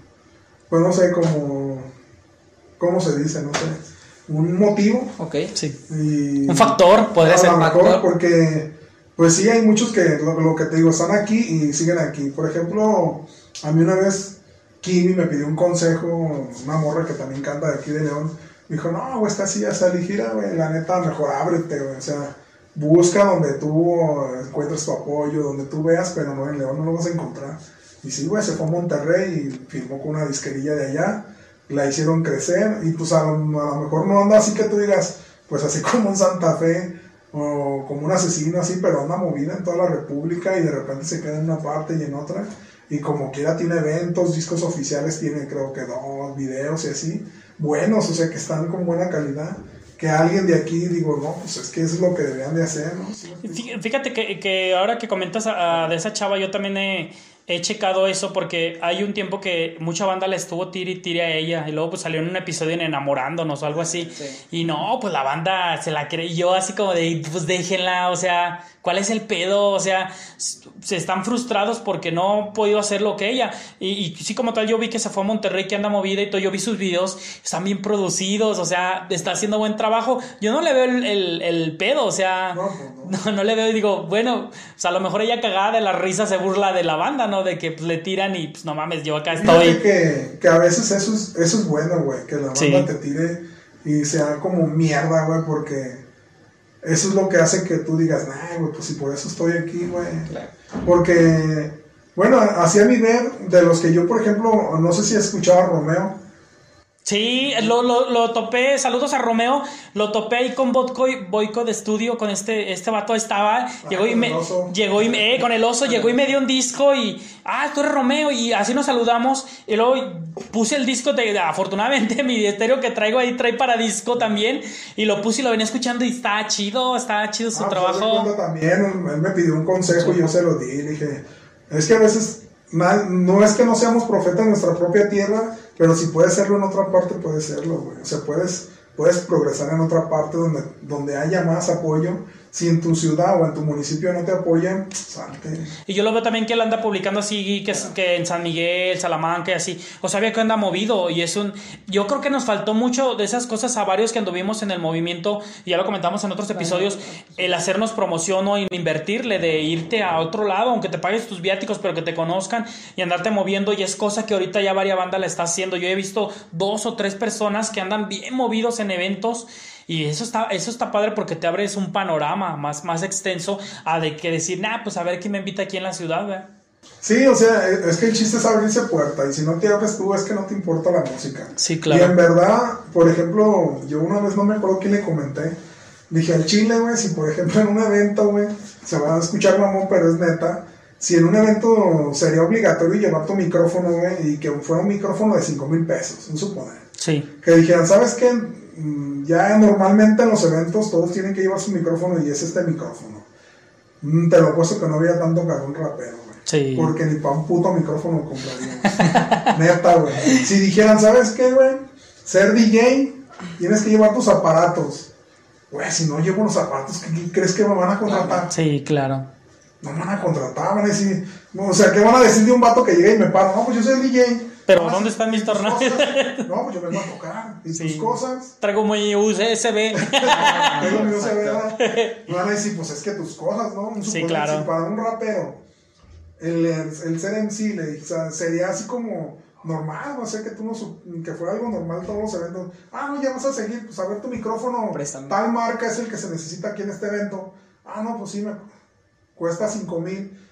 pues no sé cómo, cómo se dice, no sé, un motivo. Ok, sí. un factor, podría ser un factor. Porque, pues sí, hay muchos que, lo, que te digo, están aquí y siguen aquí. Por ejemplo, a mí una vez Kimi me pidió un consejo, una morra que también canta de aquí de León. Me dijo, no, güey, está así, ya salí, gira, güey, la neta, mejor ábrete, güey. O sea, busca donde tú encuentres tu apoyo, donde tú veas, pero no en León no lo vas a encontrar. Y sí, güey, se fue a Monterrey y firmó con una disquerilla de allá, la hicieron crecer y pues a lo, mejor no anda así que tú digas, pues así (laughs) como un Santa Fe o como un asesino así, pero anda movida en toda la República y de repente se queda en una parte y en otra. Y como quiera tiene eventos, discos oficiales, tiene creo que dos videos y así, buenos, o sea que están con buena calidad que alguien de aquí digo, no, pues es que es lo que deberían de hacer, ¿no? Fíjate que, que ahora que comentas de esa chava, yo también he, he checado eso porque hay un tiempo que mucha banda le estuvo tire y tire a ella y luego pues salió en un episodio en enamorándonos o algo así y no pues la banda se la creyó así como de pues déjenla o sea ¿Cuál es el pedo? O sea, se están frustrados porque no han podido hacer lo que ella. Y, sí, como tal, yo vi que se fue a Monterrey, que anda movida y todo. Yo vi sus videos, están bien producidos, o sea, está haciendo buen trabajo. Yo no le veo el, pedo, o sea, pues (laughs) no, no. le veo y digo, bueno, o sea, a lo mejor ella cagada de la risa se burla de la banda, ¿no? De que pues, le tiran y pues no mames, yo acá estoy. Que, que a veces eso es, eso es bueno, güey, que la banda te tire y sea como mierda, güey, porque eso es lo que hace que tú digas, nah, güey, pues si por eso estoy aquí, güey. Porque, bueno, así a mi ver, de los que yo, por ejemplo, no sé si he escuchado a Romeo, Sí, lo, lo, lo, topé, saludos a Romeo, lo topé ahí con Boico de estudio, con este, este vato estaba, ah, llegó y me, llegó y eh, con el oso, llegó y me dio un disco y, ah, tú eres Romeo, y así nos saludamos, y luego puse el disco, de, afortunadamente (laughs) mi estéreo que traigo ahí trae para disco también, y lo puse y lo venía escuchando y está chido, está chido su ah, pues, trabajo. también, él me pidió un consejo y yo se lo di, dije, es que a veces no es que no seamos profetas en nuestra propia tierra, pero si puedes serlo en otra parte, puedes serlo, güey. O sea, puedes, puedes progresar en otra parte donde, donde haya más apoyo Si en tu ciudad o en tu municipio no te apoyan, salte. Y yo lo veo también que él anda publicando así, que, que en San Miguel, Salamanca y así. O sea, veo que anda movido y es un... Yo creo que nos faltó mucho de esas cosas a varios que anduvimos en el movimiento, y ya lo comentamos en otros episodios, el hacernos promoción o invertirle, de irte a otro lado, aunque te pagues tus viáticos, pero que te conozcan y andarte moviendo. Y es cosa que ahorita ya varias bandas la está haciendo. Yo he visto dos o tres personas que andan bien movidos en eventos. Y eso está, eso está padre porque te abres un panorama más, más extenso a de que decir, nah, pues a ver quién me invita aquí en la ciudad, ¿verdad? Sí, o sea, es es que el chiste es abrirse puerta y si no te abres tú es que no te importa la música. Sí, claro. Y en verdad, por ejemplo, yo una vez no me acuerdo quién le comenté, dije al chile, güey, si por ejemplo en un evento, güey, se va a escuchar mamón, pero es neta, si en un evento sería obligatorio llevar tu micrófono, güey, y que fuera un micrófono de 5 mil pesos, un suponer. Sí, Que dijeran, ¿sabes qué? Ya normalmente en los eventos todos tienen que llevar su micrófono y es este micrófono. Mm, Te lo apuesto que no había tanto cabrón rapero, güey. Sí. Porque ni para un puto micrófono compraríamos. (laughs) Neta, güey. Si dijeran, ¿sabes qué, güey? Ser DJ, tienes que llevar tus aparatos. Güey, si no llevo los aparatos, ¿qué, crees que me van a contratar? sí, claro. No me van a contratar, van a decir. o sea, ¿qué van a decir de un vato que llega y me para? No, pues yo soy el DJ. Pero, Ah, ¿dónde están mis ¿y tus tornillos? No, pues yo vengo a tocar. ¿Y Sí. tus cosas? Traigo muy USB. (laughs) Tengo mi USB, ¿verdad? Me van a decir, pues es que tus cosas, ¿no? Un Sí, claro. para un rapero, el, el ser MC le, o sea, sería así como normal, o sea, que tú no, que fuera algo normal todos los eventos. Ah, no, ya vas a seguir, pues a ver tu micrófono, Préstame. tal marca es el que se necesita aquí en este evento. Ah, no, pues sí, me cuesta 5 mil.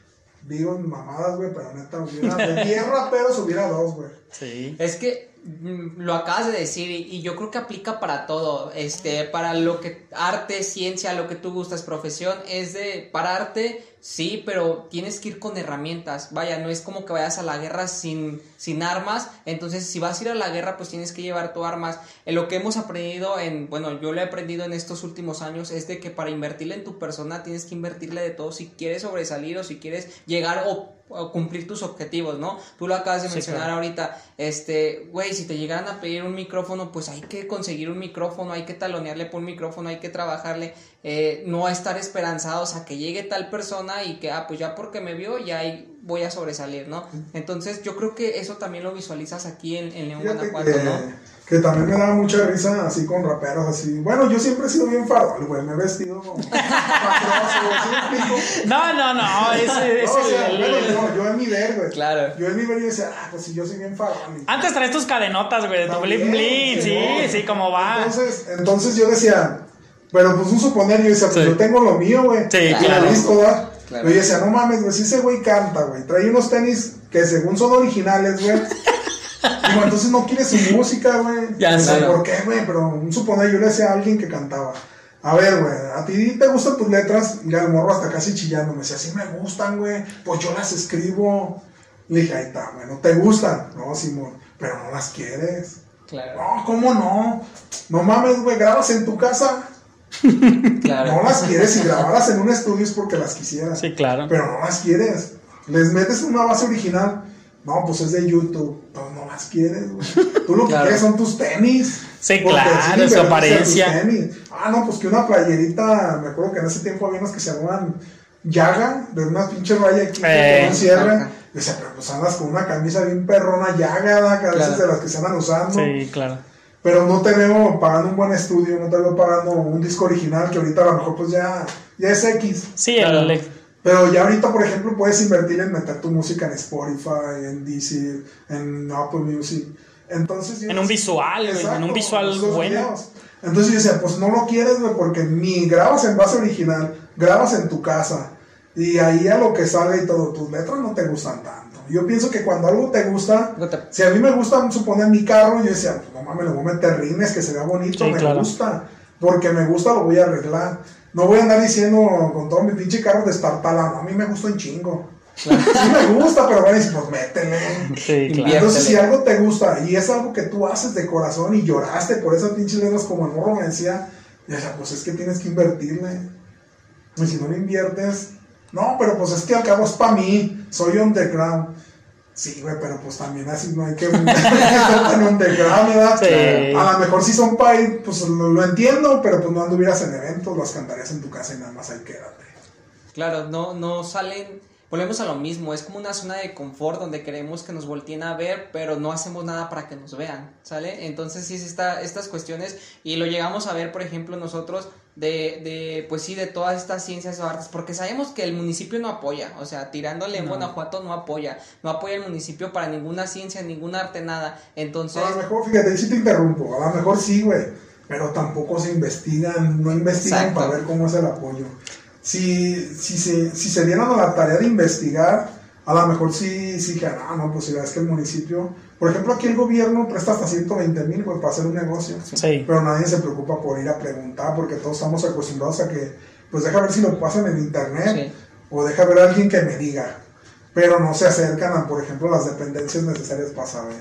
Digo mamadas, güey, pero neta, hubiera, de 10 raperos hubiera dos, güey. Sí. Es que mm, lo acabas de decir y, y yo creo que aplica para todo, este, para lo que arte, ciencia, lo que tú gustas, profesión, es de para arte, sí, pero tienes que ir con herramientas. Vaya, no es como que vayas a la guerra sin, sin armas, entonces si vas a ir a la guerra, pues tienes que llevar tu armas. En lo que hemos aprendido en, bueno, yo lo he aprendido en estos últimos años es de que para invertirle en tu persona tienes que invertirle de todo si quieres sobresalir o si quieres llegar o, o cumplir tus objetivos, ¿no? Tú lo acabas de Sí, mencionar claro. ahorita, este, güey, si te llegaran a pedir un micrófono, pues hay que conseguir un micrófono, hay que talonearle por un micrófono, hay que trabajarle, eh, no estar esperanzados a que llegue tal persona y que, ah, pues ya porque me vio, ya ahí voy a sobresalir, ¿no? Entonces yo creo que eso también lo visualizas aquí en, en León, Fíjate Guanajuato, que, ¿no? que también me daba mucha risa así con raperos así. Bueno, yo siempre he sido bien farol, güey. Me he vestido patroso, güey. ¿sí me explico? No, no, no. Ese, ese No, o sea, el- bueno, yo, yo en mi ver, güey. Claro. Yo en mi ver yo decía, ah, pues si yo soy bien farol. y- Antes traes tus cadenotas, güey, de tu bling bling. Sí, ¿no? sí, como va. Entonces, entonces yo decía, pero pues un suponer, yo decía, pues Sí. yo tengo lo mío, güey. Sí, y claro. la listo, ¿verdad? Claro. Pero yo decía, no mames, güey, si ese güey canta, güey. Trae unos tenis que según son originales, güey. (laughs) Digo, entonces no quiere su música, güey. Ya No sé sé. ¿Por qué, güey? Pero un suponer, yo le decía a alguien que cantaba. A ver, güey, ¿a ti te gustan tus letras? Y el morro hasta casi chillando. Me decía, sí me gustan, güey. Pues yo las escribo. Le dije, ahí está, güey, ¿no te gustan? No, Simón, pero no las quieres. Claro, No, ¿cómo no? No mames, güey, grabas en tu casa. Claro. No las quieres. Si grabaras en un estudio es porque las quisieras. Sí, claro. Pero no las quieres. Les metes una base original. No, pues es de YouTube. No, no las quieres, güey. Tú lo que Claro. quieres son tus tenis. Sí, claro, su apariencia. tenis. Ah, no, pues que una playerita. Me acuerdo que en ese tiempo había unas que se llamaban Yaga, de unas pinches rayas aquí Eh, con un cierre. ajá. Decía, pero pues andas con una camisa bien perrona, llagada, que a veces Claro. de las que se andan usando. Sí, claro. Pero no te veo pagando un buen estudio, no te veo pagando un disco original, que ahorita a lo mejor pues ya, ya es X. Sí, Claro. el, Pero ya ahorita, por ejemplo, puedes invertir en meter tu música en Spotify, en Deezer, en Apple Music. Entonces, En un visual, en un visual bueno. videos. Entonces yo decía, pues no lo quieres, güey, porque ni grabas en base original, grabas en tu casa. Y ahí a lo que sale y todo, tus letras no te gustan tanto. Yo pienso que cuando algo te gusta, si a mí me gusta suponer mi carro, yo decía, pues no mames, le voy a meter rines, que se vea bonito, Sí, me claro. gusta. Porque me gusta, lo voy a arreglar. No voy a andar diciendo con todo mi pinche carro destartalado. A mí me gusta un chingo. Sí me gusta, pero van a decir, pues métele. Sí, claro. Entonces, si algo te gusta y es algo que tú haces de corazón y lloraste por esas pinches letras como el morro me decía, y decía, pues es que tienes que invertirle. Y si no le inviertes, no, pero pues es que al cabo es para mí, soy underground. Sí, güey, pero pues también así no hay que (laughs) ser tan underground, ¿verdad? Sí. A lo mejor si son país, pues lo, lo entiendo, pero pues no anduvieras en eventos, las cantarías en tu casa y nada más ahí quédate. Claro, no, no salen. Volvemos a lo mismo, es como una zona de confort donde queremos que nos volteen a ver, pero no hacemos nada para que nos vean, ¿sale? Entonces sí es esta, estas cuestiones y lo llegamos a ver, por ejemplo, nosotros de, de, pues sí, de todas estas ciencias o artes, porque sabemos que el municipio no apoya, o sea, tirándole en No. Guanajuato no apoya, no apoya el municipio para ninguna ciencia, ningún arte, nada, entonces... A lo mejor, fíjate, ahí sí te interrumpo, a lo mejor sí, güey, pero tampoco se investigan, no investigan Exacto. para ver cómo es el apoyo. Si, si, se, si se dieran a la tarea de investigar, a lo mejor sí, sí que, ah, no, pues si ves que el municipio, por ejemplo, aquí el gobierno presta hasta 120 mil, güey, para hacer un negocio. Sí. Pero nadie se preocupa por ir a preguntar porque todos estamos acostumbrados a que, pues deja ver si lo pasan en internet Sí. o deja ver a alguien que me diga. Pero no se acercan a, por ejemplo, las dependencias necesarias para saber.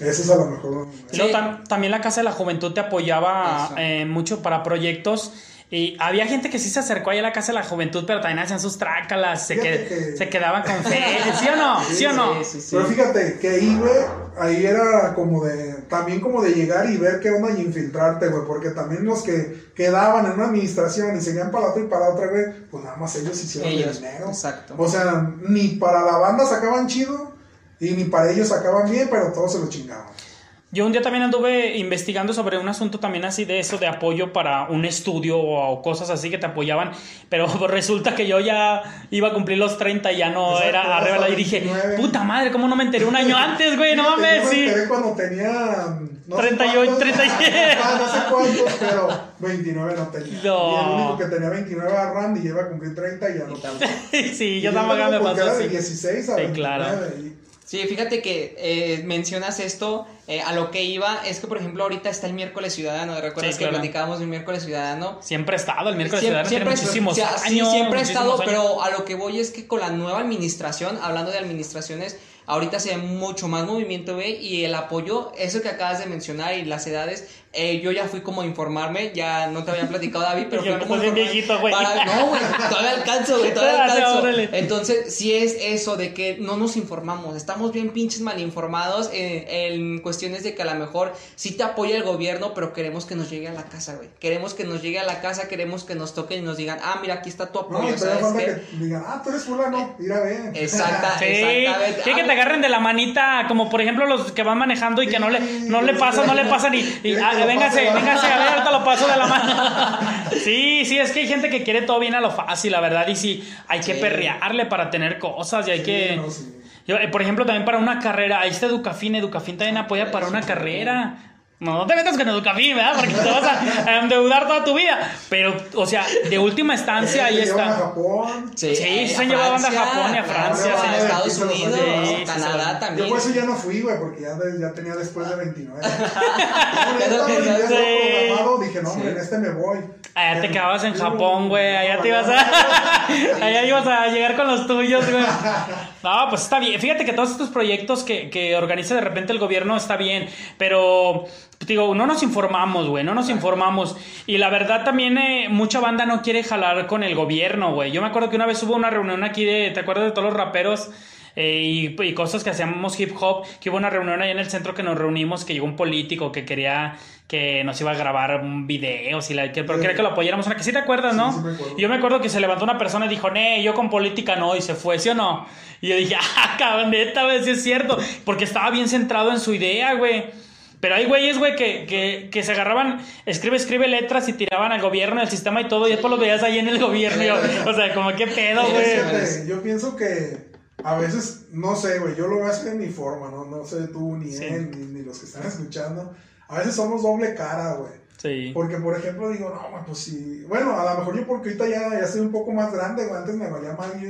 Eso es a lo mejor. Sí. tam- también la Casa de la Juventud te apoyaba eh, mucho para proyectos. Y había gente que sí se acercó ahí a la Casa de la Juventud, pero también hacían sus trácalas, se, que- se quedaban con fe. ¿Sí o no? ¿Sí, o no? Sí, sí, sí. Pero fíjate que ahí, güey, ahí era como de, también como de llegar y ver qué onda y infiltrarte, güey, porque también los que quedaban en una administración y seguían para la otra y para la otra, güey, pues nada más ellos hicieron el Ellos, dinero. exacto. O sea, ni para la banda sacaban chido y ni para ellos sacaban bien, pero todos se lo chingaban. Yo un día también anduve investigando sobre un asunto también así de eso, de apoyo para un estudio o cosas así que te apoyaban, pero (laughs) resulta que yo ya iba a cumplir los 30 y ya no Exacto, era arriba y dije, 29. puta madre, ¿cómo no me enteré un año (laughs) antes, güey? No mames, yo me sí. enteré cuando tenía. No 38, sé (laughs) cuántos, 37. ah, no sé cuántos, pero 29 no tenía. No. Y el único que tenía 29 era Randy, y iba a cumplir 30 y ya no. Tampoco. sí, yo también me porque pasó era de así. 16 a Sí, 29. claro. y- Sí, fíjate que eh, mencionas esto, eh, a lo que iba es que, por ejemplo, ahorita está el miércoles ciudadano, ¿recuerdas Sí, que platicábamos del miércoles ciudadano? Siempre ha estado el miércoles Siempre- ciudadano, tiene siempre- muchísimos o sea, sí, años. siempre ha estado, muchísimos años. pero a lo que voy es que con la nueva administración, hablando de administraciones, ahorita se ve mucho más movimiento, güey, y el apoyo, eso que acabas de mencionar y las edades, eh, yo ya fui como a informarme, ya no te había platicado, David, pero (laughs) fui como a "Estás bien viejito, güey". para- No, güey, todavía alcanzo, güey, todavía (laughs) Ah, alcanzo. órale. Entonces, sí es eso de que no nos informamos, estamos bien pinches mal informados en, en cuestiones de que a lo mejor sí te apoya el gobierno, pero queremos que nos llegue a la casa, güey. Queremos que nos llegue a la casa, queremos que nos toquen y nos digan, ah, mira, aquí está tu No, apoyo, y todavía ¿sabes que digan, ah, tú eres fulano, mira, ve. (laughs) Exacta. Sí, Exactamente. sí, que te agarren de la manita, como por ejemplo los que van manejando y que no le, no le pasan, no le pasan y, y, Ah, lo véngase, véngase, a ver, ahorita lo paso de la mano. (laughs) Sí, sí, es que hay gente que quiere todo bien a lo fácil, la verdad, y sí, hay que Sí. perrearle para tener cosas y hay Sí, que... no, sí. Yo, eh, por ejemplo, también para una carrera, ahí está Educafin, Educafin también apoya para una carrera. No, no te metas con Educafin, ¿verdad? Porque te vas a, a endeudar toda tu vida. Pero, o sea, de última instancia, ahí llevan a está. Japón. Sí, eh, se han llevado banda a Japón y a Francia, a sí. Estados Sí, Unidos, sí, sí, Canadá sí. también. Yo por eso ya no fui, güey, porque ya, tenía después de 29. (laughs) Ya ya no estaba, ya dije, no, Sí. hombre, en este me voy. Allá te quedabas en Japón, güey. Allá te ibas a. (laughs) Allá ibas a llegar con los tuyos, güey. (laughs) No, pues está bien. Fíjate que todos estos proyectos que, que organiza de repente el gobierno está bien. Pero, digo, no nos informamos, güey. No nos informamos. Y la verdad también, eh, mucha banda no quiere jalar con el gobierno, güey. Yo me acuerdo que una vez hubo una reunión aquí de. ¿Te acuerdas de todos los raperos? Eh, y, y cosas que hacíamos hip hop, que hubo una reunión ahí en el centro que nos reunimos, que llegó un político que quería que nos iba a grabar un video, si la, que, pero quería que lo apoyáramos, una que sí te acuerdas, ¿no? Sí, sí me acuerdo. y yo me acuerdo que se levantó una persona y dijo, nee, yo con política no, y se fue, ¿sí o no? Y yo dije, (laughs) ah, cabrón, neta, güey, sí es cierto, porque estaba bien centrado en su idea, güey. Pero hay güeyes, güey, que, que, que se agarraban, escribe, escribe letras y tiraban al gobierno, al sistema y todo, y después los veías ahí en el gobierno. yo, o sea, como qué pedo, Sí, güey. Yo pienso que a veces, no sé, güey, yo lo veo así de mi forma, ¿no? No sé tú, ni Sí. él, ni, ni los que están escuchando. A veces somos doble cara, güey. Sí. Porque, por ejemplo, digo, no, güey, pues sí. Bueno, a lo mejor yo porque ahorita ya, ya soy un poco más grande, güey. Antes me valía más. Yo,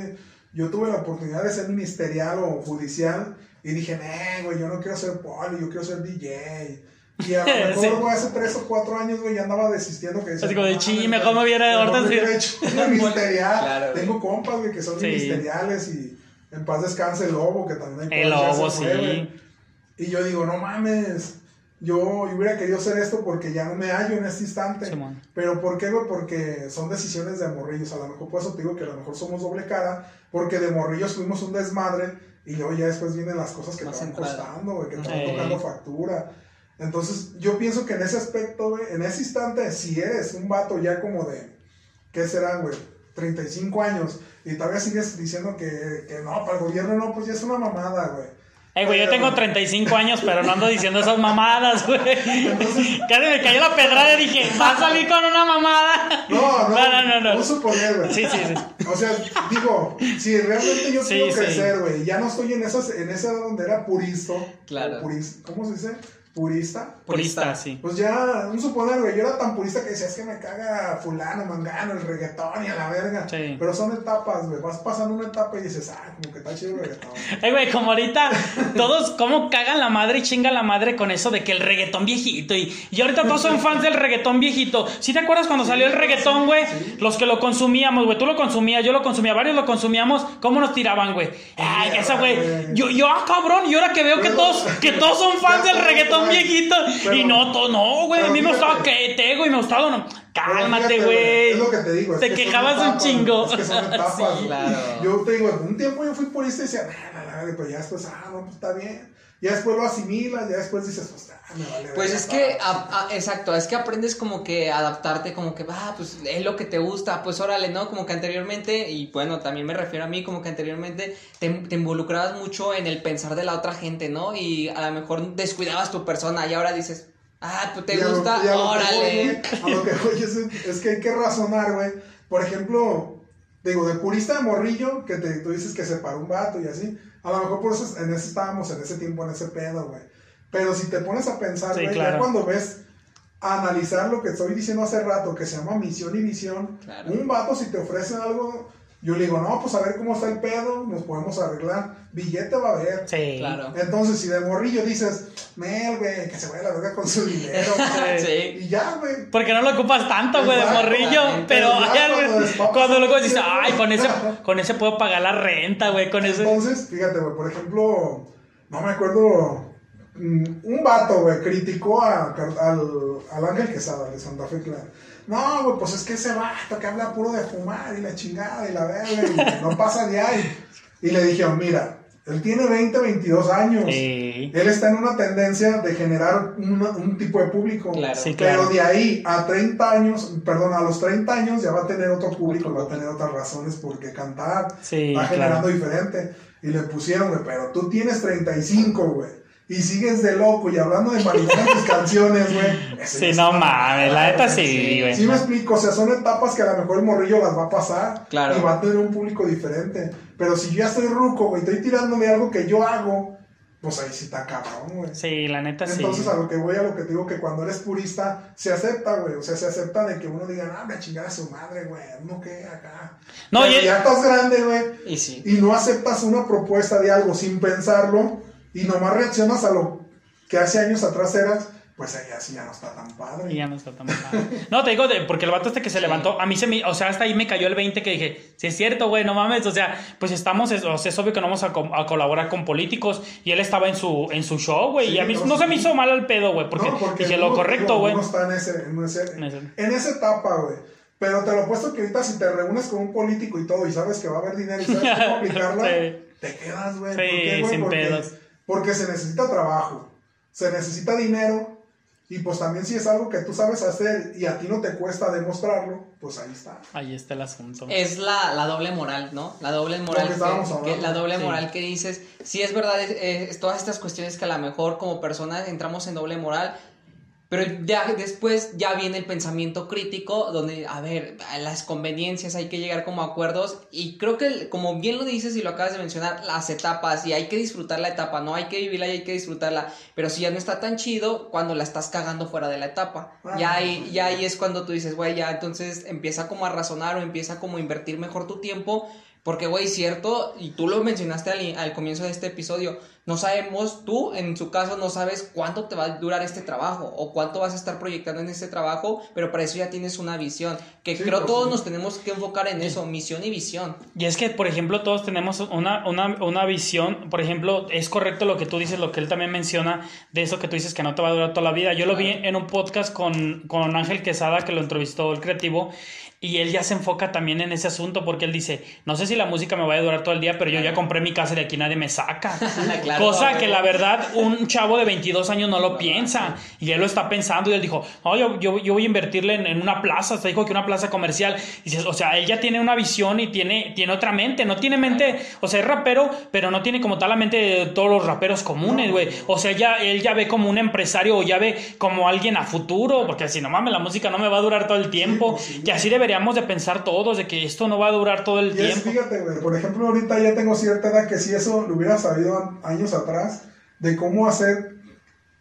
yo tuve la oportunidad de ser ministerial o judicial. Y dije, nah, güey, yo no quiero ser poli, yo quiero ser DJ. Y a lo (laughs) mejor, Sí. güey, hace tres o cuatro años, güey, ya andaba desistiendo. Que Así como de, "No "Chi, mejor me hubiera ahorita me sí". hubiera hecho (laughs) ministerial. Claro. Tengo compas, güey, que son Sí. ministeriales y en paz descanse el lobo, que también hay El lobo, sí. Y yo digo, no mames, yo, yo hubiera querido hacer esto porque ya no me hallo en este instante. Pero ¿por qué, güey? Porque son decisiones de morrillos. A lo mejor por eso te digo que a lo mejor somos doble cara, porque de morrillos fuimos un desmadre y luego ya después vienen las cosas que Más te van centrado. costando, güey, que te van tocando factura. Entonces, yo pienso que en ese aspecto, güey, en ese instante, si eres un vato ya como de, ¿qué serán, güey? 35 años y todavía sigues diciendo que, que no, para el gobierno no, pues ya es una mamada, güey. Eh, güey, yo tengo 35 años, pero no ando diciendo esas mamadas, güey. Casi me cayó la pedrada y dije, va a salir con una mamada. No, no, No, no, no, no. Suponer, güey. Sí, sí, sí. O sea, digo, si realmente yo Sí, quiero sí. crecer, güey, ya no estoy en esas, en esa donde era puristo. Claro. puris- ¿Cómo se dice? Purista. Purista, sí. Pues ya, un suponer, güey, yo era tan purista que decía, es que me caga fulano, mangano, el reggaetón y a la verga. Sí. Pero son etapas, güey, vas pasando una etapa y dices, ah, como que está chido el reggaetón. (laughs) Eh, güey, como ahorita todos cómo cagan la madre y chinga la madre con eso de que el reggaetón viejito y, y ahorita todos son fans del reggaetón viejito. ¿Sí te acuerdas cuando salió el reggaetón, güey? Los que lo consumíamos, güey, tú lo consumías, yo lo consumía, varios lo consumíamos, ¿cómo nos tiraban, güey? Ay, esa güey, yo, yo, ah, cabrón, y ahora que veo que todos, (laughs) que todos son fans del reggaetón viejito. Pero- y no, to- no, güey, a mí me gustaba que te güey, me gustaba, no, cálmate, güey. Es lo que te digo. es Te que quejabas un chingo. Es que son (laughs) etapas. Sí, güey. claro. Yo te digo, un tiempo yo fui purista y decía, nah, nah, pero ya después, ah, no, pues está bien. Ya después lo asimilas, ya después dices, pues, ah, me vale. Pues es que, para- a- a- exacto, es que aprendes como que a adaptarte, como que, ah, pues es lo que te gusta, pues órale, ¿no? Como que anteriormente, y bueno, también me refiero a mí, como que anteriormente te, te involucrabas mucho en el pensar de la otra gente, ¿no? Y a lo mejor descuidabas tu persona y ahora dices, ah, pues te Y gusta, a lo que voy, órale. güey, A lo que voy es, es que hay que razonar, güey. Por ejemplo, digo, de purista de morrillo, que te, tú dices que se paró un vato y así. A lo mejor por eso en ese estábamos, en ese tiempo, en ese pedo, güey. Pero si te pones a pensar, Sí, güey, claro. ya cuando ves a analizar lo que estoy diciendo hace rato, que se llama misión y visión, Claro. un vato si te ofrece algo, yo le digo, no, pues a ver cómo está el pedo, nos podemos arreglar. Billete va a haber. Sí. Claro. Entonces, si de morrillo dices, Mel, güey, que se vaya a la verga con su dinero. (laughs) Sí. y ya, güey. Porque no lo ocupas tanto, güey, de morrillo. neta, Pero ya cuando luego dices, ay, con ese, (laughs) con ese puedo pagar la renta, güey, con ese. Entonces, fíjate, güey, por ejemplo, no me acuerdo, mm, un vato, güey, criticó a, al, al Ángel Quesada de Santa Fe Clara. No, güey, pues es que ese vato que habla puro de fumar y la chingada y la verga no pasa de ahí. Y le dijeron, mira, él tiene 20, 22 años. Sí. Él está en una tendencia de generar una- un tipo de público. Claro. Sí, Pero claro. de ahí a 30 años, perdón, a los 30 años ya va a tener otro público, va a tener otras razones por qué cantar. Sí, va claro. generando diferente. Y le pusieron, güey, pero tú tienes 35, güey. Y sigues de loco y hablando de marihuana en tus (laughs) canciones, güey. Sí, no mames, la neta güey. sí, güey. Sí me explico, o sea, son etapas que a lo mejor el morrillo las va a pasar Claro. y va a tener un público diferente. Pero si yo ya estoy ruco, güey, estoy tirándome algo que yo hago, pues ahí sí está cabrón, güey. Sí, la neta sí. Entonces a lo que voy, a lo que te digo, que cuando eres purista, se acepta, güey. O sea, se acepta de que uno diga, ah, me chingada a su madre, güey. Uno que acá. No, Pero y- ya estás grande, güey. Y sí. Y no aceptas una propuesta de algo sin pensarlo. Y nomás reaccionas a lo que hace años atrás eras. Pues ahí así ya no está tan padre. Y ya no está tan mal. No, te digo, de- porque el vato este que se levantó, a mí se me, o sea, hasta ahí me cayó el 20 que dije, sí es cierto, güey, no mames, o sea, pues estamos, es, o sea, es obvio que no vamos a, co- a colaborar con políticos y él estaba en su, en su show, güey, Sí, y a mí no, no, sí. se me hizo mal el pedo, güey, porque, No, dije lo correcto, güey. Uno está en, ese, en, ese- En ese. en esa etapa, güey. Pero te lo puesto que ahorita si te reúnes con un político y todo y sabes que va a haber dinero y sabes cómo (laughs) aplicarla, Sí. te quedas, güey. Sí, ¿Por qué, güey? sin porque, pedos. Porque se necesita trabajo, se necesita dinero y pues también si es algo que tú sabes hacer y a ti no te cuesta demostrarlo, pues ahí está. Ahí está el asunto. Es la, la doble moral, ¿no? La doble moral. que estábamos que, la doble Sí. moral que dices. Sí, es verdad, es, es todas estas cuestiones que a lo mejor como personas entramos en doble moral. Pero ya después ya viene el pensamiento crítico, donde, a ver, a las conveniencias hay que llegar como a acuerdos. Y creo que, como bien lo dices y lo acabas de mencionar, las etapas, y hay que disfrutar la etapa, no hay que vivirla y hay que disfrutarla. Pero si ya no está tan chido, cuando la estás cagando fuera de la etapa. Ya, ahí, ya ahí es cuando tú dices, güey, ya entonces empieza como a razonar o empieza como a invertir mejor tu tiempo. Porque, güey, cierto, y tú lo mencionaste al, al comienzo de este episodio, no sabemos, tú en su caso no sabes cuánto te va a durar este trabajo o cuánto vas a estar proyectando en este trabajo, pero para eso ya tienes una visión, que Sí, creo pues, todos sí. nos tenemos que enfocar en eso, misión y visión. Y es que, por ejemplo, todos tenemos una, una, una visión. Por ejemplo, es correcto lo que tú dices, lo que él también menciona, de eso que tú dices que no te va a durar toda la vida. Yo lo vi en un podcast con, con Ángel Quesada, que lo entrevistó el creativo. Y él ya se enfoca también en ese asunto porque él dice, no sé si la música me va a durar todo el día, pero yo ya compré mi casa y de aquí nadie me saca. (laughs) Claro, Cosa que la verdad un chavo de 22 años no lo piensa. Y él lo está pensando y él dijo, no, yo, yo, yo voy a invertirle en, en una plaza. Hasta dijo que una plaza comercial. Y dices, o sea, él ya tiene una visión y tiene, tiene otra mente. No tiene mente, o sea, es rapero, pero no tiene como tal la mente de todos los raperos comunes, güey. O sea, ya, él ya ve como un empresario o ya ve como alguien a futuro. Porque si no mames, la música no me va a durar todo el tiempo. sí. Y así deberíamos de pensar todos, de que esto no va a durar todo el Y es, tiempo. fíjate, güey, por ejemplo, ahorita ya tengo cierta edad que si eso lo hubiera sabido años atrás, de cómo hacer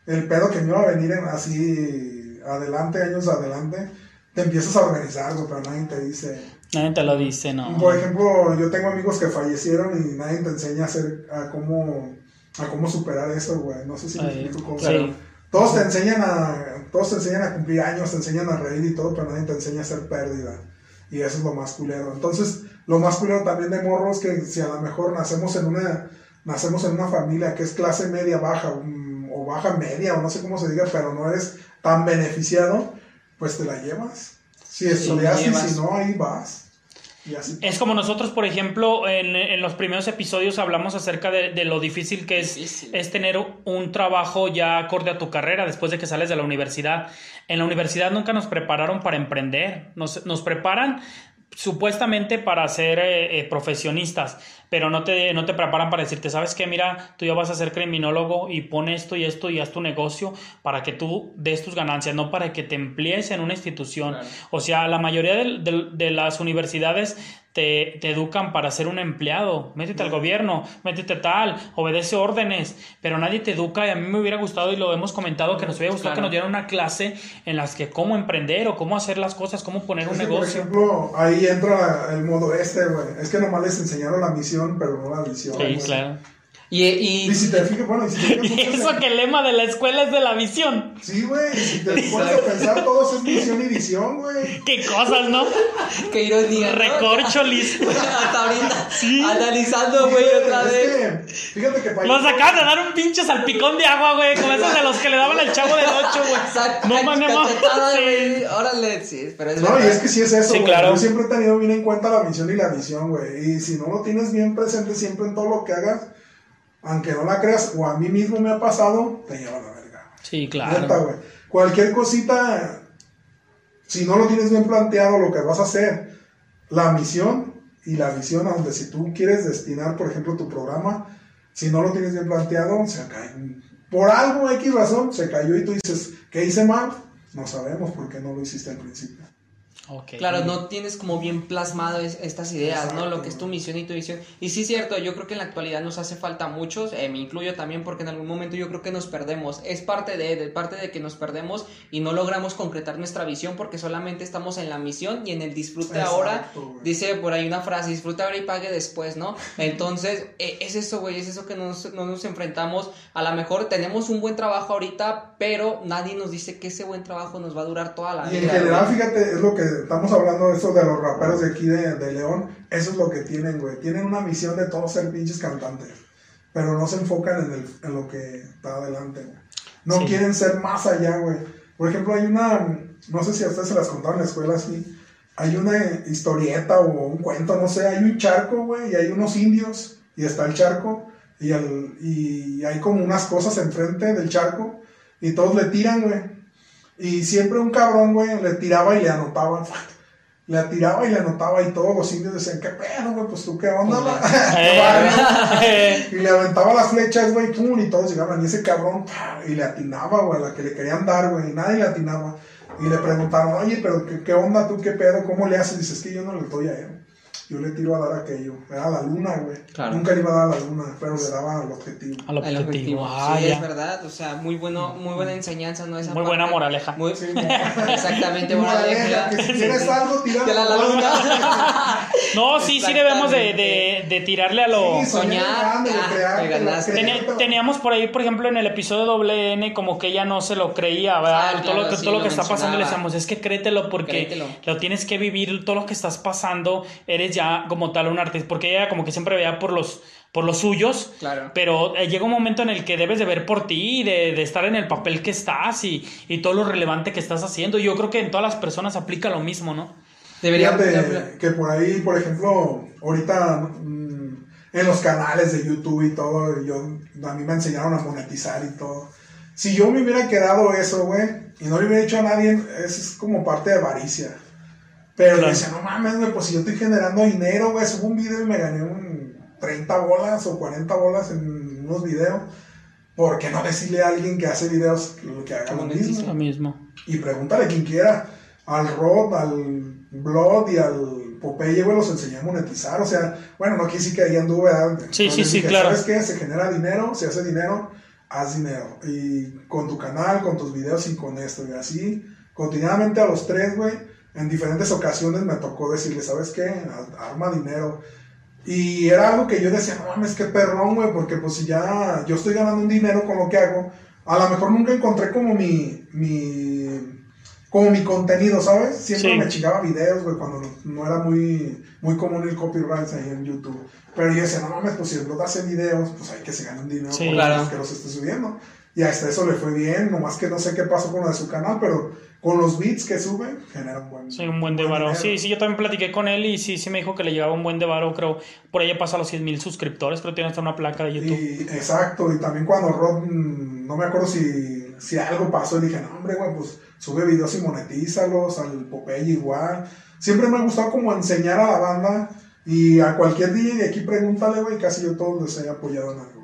el pedo que me iba a venir en así adelante, años adelante, te empiezas a organizar, güey, pero nadie te dice. Nadie te lo dice, no. Por ejemplo, yo tengo amigos que fallecieron y nadie te enseña a hacer, a cómo, a cómo superar eso, güey. No sé si me explico cómo. sí. Todos te enseñan a, todos te enseñan a cumplir años, te enseñan a reír y todo, pero nadie te enseña a hacer pérdida. Y eso es lo más culero. Entonces, lo más culero también de morro es que si a lo mejor nacemos en una, nacemos en una familia que es clase media baja, um, o baja media, o no sé cómo se diga, pero no eres tan beneficiado, pues te la llevas. Si estudias y llevas. si no, ahí vas. Es como nosotros, por ejemplo, en, en los primeros episodios hablamos acerca de, de lo difícil que es, Difícil. es tener un trabajo ya acorde a tu carrera después de que sales de la universidad. En la universidad nunca nos prepararon para emprender, nos, nos preparan supuestamente para ser eh, eh, profesionistas, pero no te, no te preparan para decirte, ¿sabes qué? Mira, tú ya vas a ser criminólogo y pon esto y esto y haz tu negocio para que tú des tus ganancias, no para que te emplees en una institución. Claro. O sea, la mayoría del- de, las universidades te, te educan para ser un empleado. Métete al gobierno, métete tal, obedece órdenes, pero nadie te educa y a mí me hubiera gustado y lo hemos comentado que nos hubiera gustado Claro. que nos dieran una clase en las que cómo emprender o cómo hacer las cosas, cómo poner un que, por negocio. ejemplo, ahí entra el modo este, güey. Es que nomás les enseñaron la misión, pero no la visión. Sí, claro. Y, y- Y si te fijas, bueno, y si te fijas (laughs) Y eso que el lema de la escuela es de la visión. Sí, güey, y si te pones a pensar, todo es misión y visión, güey. Qué cosas, ¿no? (laughs) qué ironía. Recorcholis. (laughs) Hasta ahorita. Analizando, güey, otra Es vez. que, fíjate que para Nos acaban de dar un pinche salpicón de agua, güey, como esos de los que le daban al chavo del 8, güey. Sac- No cachetada, Sí. Órale, sí, pero es No, y verdad. es que sí es eso, Sí, claro. Yo siempre he tenido bien en cuenta la misión y la visión, güey. Y si no lo tienes bien presente siempre en todo lo que hagas, aunque no la creas, o a mí mismo me ha pasado, te lleva a la verga. Sí, Neta, claro. güey. Cualquier cosita, si no lo tienes bien planteado lo que vas a hacer, la misión y la visión a donde si tú quieres destinar, por ejemplo, tu programa, si no lo tienes bien planteado, se cae. Por algo X razón, se cayó y tú dices, ¿qué hice mal? No sabemos por qué no lo hiciste al principio. Claro, no tienes como bien plasmado es- estas ideas, ¿no? Lo que es tu misión y tu visión. Y sí, es cierto, yo creo que en la actualidad nos hace falta a muchos, eh, me incluyo también porque en algún momento yo creo que nos perdemos. Es parte de, de parte de que nos perdemos y no logramos concretar nuestra visión porque solamente estamos en la misión y en el disfrute Exacto, ahora. Dice por ahí una frase, disfruta ahora y pague después, ¿no? (laughs) Entonces, eh, es eso, güey, es eso que nos, no nos enfrentamos. A lo mejor tenemos un buen trabajo ahorita, pero nadie nos dice que ese buen trabajo nos va a durar toda la Y en vida. general, fíjate, es lo que estamos hablando de esto de los raperos de aquí de, de León. Eso es lo que tienen, güey. Tienen una misión de todos ser pinches cantantes. Pero no se enfocan en, el, en lo que está adelante, güey. No Sí. quieren ser más allá, güey. Por ejemplo, hay una, no sé si a ustedes se las contaron en la escuela así. Hay una historieta o un cuento, no sé. Hay un charco, güey, y hay unos indios. Y está el charco. Y, el, y hay como unas cosas enfrente del charco. Y todos le tiran, güey. Y siempre un cabrón, güey, le tiraba y le anotaba. Le tiraba y le anotaba y todos los indios decían, ¿qué pedo, güey? Pues tú qué onda, va?" ¿Qué barrio? Eh, (laughs) Y le aventaba las flechas, güey, pum, y todos llegaban. Y ese cabrón, y le atinaba, güey, a la que le querían dar, güey, y nadie le atinaba. Y le preguntaron, oye, pero ¿qué, qué onda tú, qué pedo, cómo le haces? Dice, es que yo no le doy a él. Yo le tiro a dar aquello. Era la luna, güey. Claro. Nunca le iba a dar a la luna, pero le daba al objetivo. al objetivo. objetivo. Ah, sí, ya. es verdad. O sea, muy bueno, muy buena enseñanza, ¿no? Esa Muy parte. buena moraleja. Muy- Sí, (laughs) exactamente, Moraleja, moraleja. que si quieres algo, tira De la luna. (laughs) No, sí, sí debemos de, de, tirarle a lo... Sí, soñar, ah, teníamos por ahí, por ejemplo, en el episodio doble N, como que ella no se lo creía, ¿verdad? Ah, todo lo claro, que, sí, todo lo lo que está pasando le decíamos, es que créetelo porque Créetelo. lo tienes que vivir, todo lo que estás pasando, eres ya como tal un artista, porque ella como que siempre veía por los, por los suyos, Claro. pero eh, llega un momento en el que debes de ver por ti, de, de estar en el papel que estás y, y todo lo relevante que estás haciendo. Yo creo que en todas las personas aplica lo mismo, ¿no? Debería Fíjate que por ahí, por ejemplo, ahorita mm, en los canales de YouTube y todo, yo, a mí me enseñaron a monetizar y todo. Si yo me hubiera quedado eso, güey, y no le hubiera dicho a nadie, eso es como parte de avaricia. Pero Claro. le decía, no mames, güey, pues si yo estoy generando dinero, güey, subo un video y me gané un 30 bolas o 40 bolas en unos videos. ¿Por qué no decirle a alguien que hace videos lo que haga lo mismo? Lo mismo. Y pregúntale a quien quiera, al Rod, al Blood y al Popeye, güey, los enseñé a monetizar. O sea, bueno, no quise que ahí anduve. ¿verdad? Sí, sí, sí, dije, claro. ¿Sabes qué? Se genera dinero, se hace dinero, haz dinero. Y con tu canal, con tus videos y con esto. Y así, cotidianamente a los tres, güey, en diferentes ocasiones me tocó decirle, ¿sabes qué? Arma dinero. Y era algo que yo decía, no mames, qué perrón, güey, porque pues si ya yo estoy ganando un dinero con lo que hago, a lo mejor nunca encontré como mi, mi, como mi contenido, ¿sabes? Siempre Sí. me chingaba videos, güey, cuando no, no era muy, muy común el copyright ahí en YouTube. Pero yo decía, no mames, pues si el blog hace videos, pues hay que se gane un dinero Sí. por Claro. los que los esté subiendo. Y hasta eso le fue bien, nomás que no sé qué pasó con lo de su canal, pero con los beats que sube, genera un buen Sí, un buen de varo. dinero. Sí, sí, yo también platiqué con él y sí, sí me dijo que le llegaba un buen de varo, creo. Por ahí pasa los 100 mil suscriptores, creo que tiene hasta una placa de YouTube. Y, exacto, y también cuando Rod, mm, no me acuerdo si, si algo pasó, dije, no, hombre, güey, pues sube videos y monetízalos, al Popeye igual. Siempre me ha gustado como enseñar a la banda y a cualquier DJ de aquí pregúntale, güey, casi yo todos les he apoyado en algo.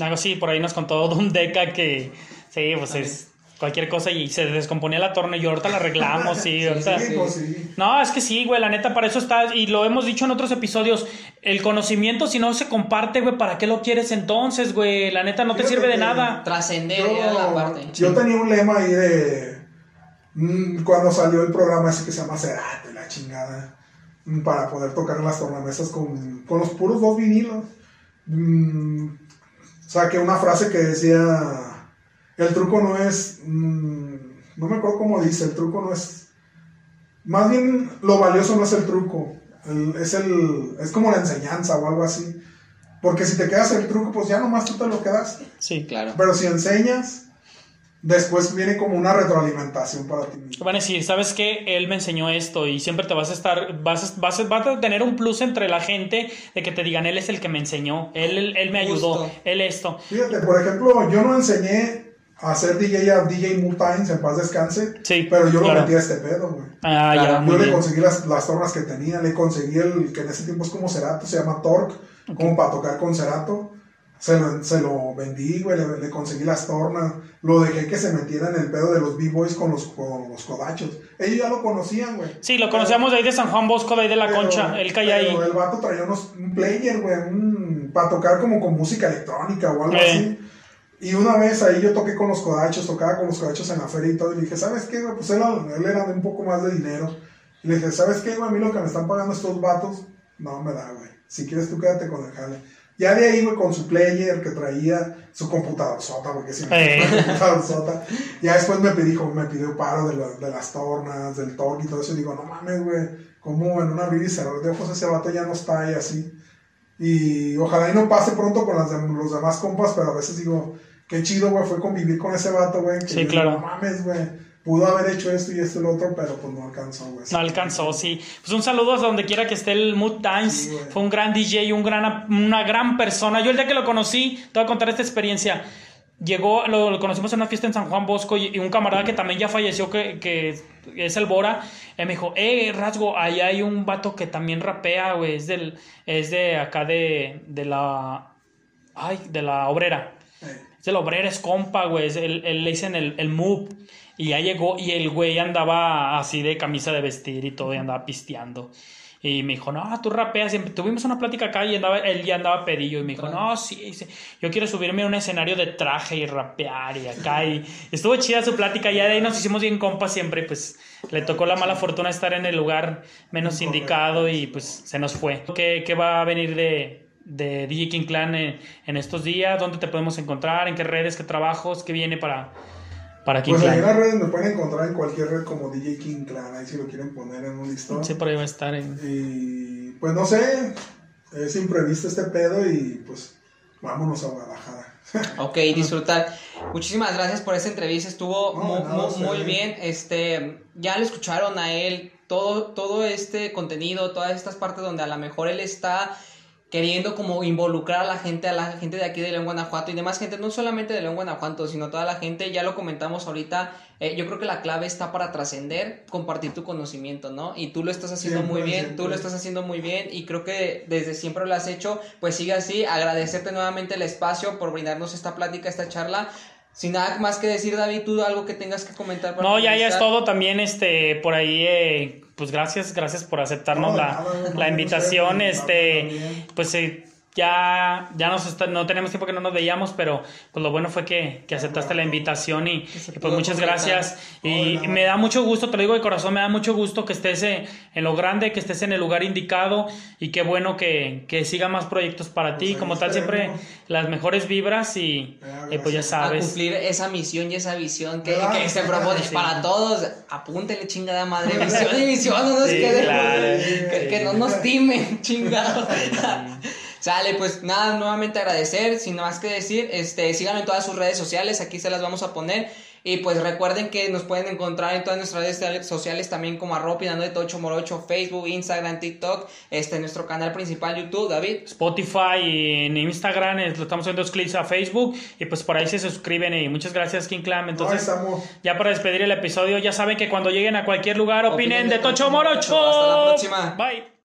Algo así, por ahí nos contó (laughs) Don Deca que, sí, pues es cualquier cosa y se descomponía la torna y ahorita la arreglamos, (laughs) sí, ahorita. Sí, pues sí. No, es que sí, güey, la neta, para eso está, y lo hemos dicho en otros episodios, el conocimiento si no se comparte, güey, ¿para qué lo quieres entonces, güey? La neta no te sirve de nada. Trascender la parte. yo tenía un lema ahí de mm, cuando salió el programa ese que se llama Cerate, la chingada, mm, para poder tocar las tornamesas con, con los puros dos vinilos. Mm, saqué una frase que decía, el truco no es, mm, no me acuerdo cómo dice, el truco no es, más bien lo valioso no es el truco, el- es el, es como la enseñanza o algo así. Porque si te quedas el truco, pues ya nomás tú te lo quedas. Sí. Claro. Pero si enseñas, después viene como una retroalimentación para ti mismo. Van a decir, ¿sabes qué? Él me enseñó esto y siempre te vas a estar, vas a, vas a, vas a tener un plus entre la gente de que te digan, él es el que me enseñó, él, él, él me ayudó, Justo. él esto. Fíjate, por ejemplo, yo no enseñé a hacer DJ a DJ Mutines, en paz descanse, Sí, pero yo lo claro. metí a este pedo, güey. Ah, Claro, Yo le bien. conseguí las, las tornas que tenía, le conseguí el que en ese tiempo es como Cerato, se llama Torque, como para tocar con Cerato. Se lo, se lo vendí, güey, le, le conseguí las tornas, lo dejé que se metiera en el pedo de los B-Boys con los, con los codachos. Ellos ya lo conocían, güey. Sí, lo conocíamos de ahí de San Juan Bosco, de ahí de la Pero- Concha, él caía ahí. El vato traía unos, un player, güey, un- para tocar como con música electrónica o algo Eh. así. Y una vez ahí yo toqué con los codachos, tocaba con los codachos en la feria y todo. Y le dije, ¿sabes qué, güey? Pues él, él era de un poco más de dinero. Y le dije, ¿sabes qué, güey? A mí lo que me están pagando estos vatos, no me da, güey. Si quieres tú quédate con el jale. Ya de ahí, güey, con su player que traía su computador sota, porque siempre Eh. computador sota. Ya después me pidió, me pidió paro de, la- de las tornas, del torque y todo eso. Y digo, no mames, güey, como en un abrir y cerrar de ojos ese vato ya no está ahí así. Y ojalá y no pase pronto con las los demás compas, pero a veces digo, qué chido, güey, fue convivir con ese vato, güey. Sí, claro. No mames, güey. Pudo haber hecho esto y esto y lo otro, pero pues no alcanzó, güey. No alcanzó, sí. Pues un saludo a donde quiera que esté el Mood Times. Sí. Fue un gran DJ, un gran, una gran persona. Yo el día que lo conocí, te voy a contar esta experiencia. Llegó, lo, lo conocimos en una fiesta en San Juan Bosco y, y un camarada que también ya falleció, que, que es el Bora, eh, me dijo, eh, Rasgo, ahí hay un vato que también rapea, güey, es, del, es de acá de, de la... Ay, de la obrera. Es el obrero, es compa, güey. el- el- le dicen el, el move. Y ya llegó y el güey andaba así de camisa de vestir y todo y andaba pisteando. Y me dijo, no, tú rapeas. Y tuvimos una plática acá y andaba, él ya andaba pedillo. Y me dijo, no, sí, yo quiero subirme a un escenario de traje y rapear y acá. Y estuvo chida su plática. Ya de ahí nos hicimos bien compas siempre. Pues le tocó la mala fortuna estar en el lugar menos indicado y pues se nos fue. ¿Qué, qué va a venir de, de DJ King Clan en, en estos días? ¿Dónde te podemos encontrar? ¿En qué redes? ¿Qué trabajos? ¿Qué viene para, para King Pues ahí en Clan? las redes me pueden encontrar en cualquier red como DJ King Clan, ahí si lo quieren poner en un listón. Sí, por ahí va a estar. En... Y pues no sé, es imprevisto este pedo y pues vámonos a Guadalajara. (laughs) ok, disfrutar. Muchísimas gracias por esta entrevista, estuvo No, nada, muy, bien. Este, ya lo escucharon a él, todo, todo este contenido, todas estas partes donde a lo mejor él está queriendo como involucrar a la gente, a la gente de aquí de León, Guanajuato y demás gente, no solamente de León, Guanajuato, sino toda la gente, ya lo comentamos ahorita, eh, yo creo que la clave está para trascender, compartir tu conocimiento, ¿no? Y tú lo estás haciendo muy bien, siempre. tú lo estás haciendo muy bien y creo que desde siempre lo has hecho, pues sigue así, agradecerte nuevamente el espacio por brindarnos esta plática, esta charla. Sin nada más que decir, David, tú algo que tengas que comentar. para No, ya, ya es todo también, este, por ahí, eh, pues gracias, gracias por aceptarnos No, la, nada, la invitación, este, pues eh, ya, ya nos está- no tenemos tiempo que no nos veíamos, pero pues lo bueno fue que, que aceptaste la invitación y, y, pues muchas gracias y nada. me da mucho gusto, te lo digo de corazón, me da mucho gusto que estés en lo grande, que estés en el lugar indicado y qué bueno que, que siga más proyectos para ti, ahí como tal siempre las mejores vibras y eh, pues ya gracias. a sabes. cumplir esa misión y esa visión que, que se propone Sí. para todos. Apúntenle, chingada madre. Misión y misión, no nos Sí, quedemos. claro. Que, que no nos timen, chingado. Sale, pues nada, nuevamente agradecer, sin más que decir, este, síganlo en todas sus redes sociales, aquí se las vamos a poner. Y pues recuerden que nos pueden encontrar en todas nuestras redes sociales también como arroba opinando de Tocho Morocho, Facebook, Instagram, TikTok, este, nuestro canal principal YouTube, David. Spotify y en Instagram, eh, lo estamos subiendo los clips a Facebook y pues por ahí se suscriben y muchas gracias King Clam. Entonces, ya para despedir el episodio, ya saben que cuando lleguen a cualquier lugar opinen Opinen de de Tocho Tocho Morocho. Morocho. Hasta la próxima. Bye.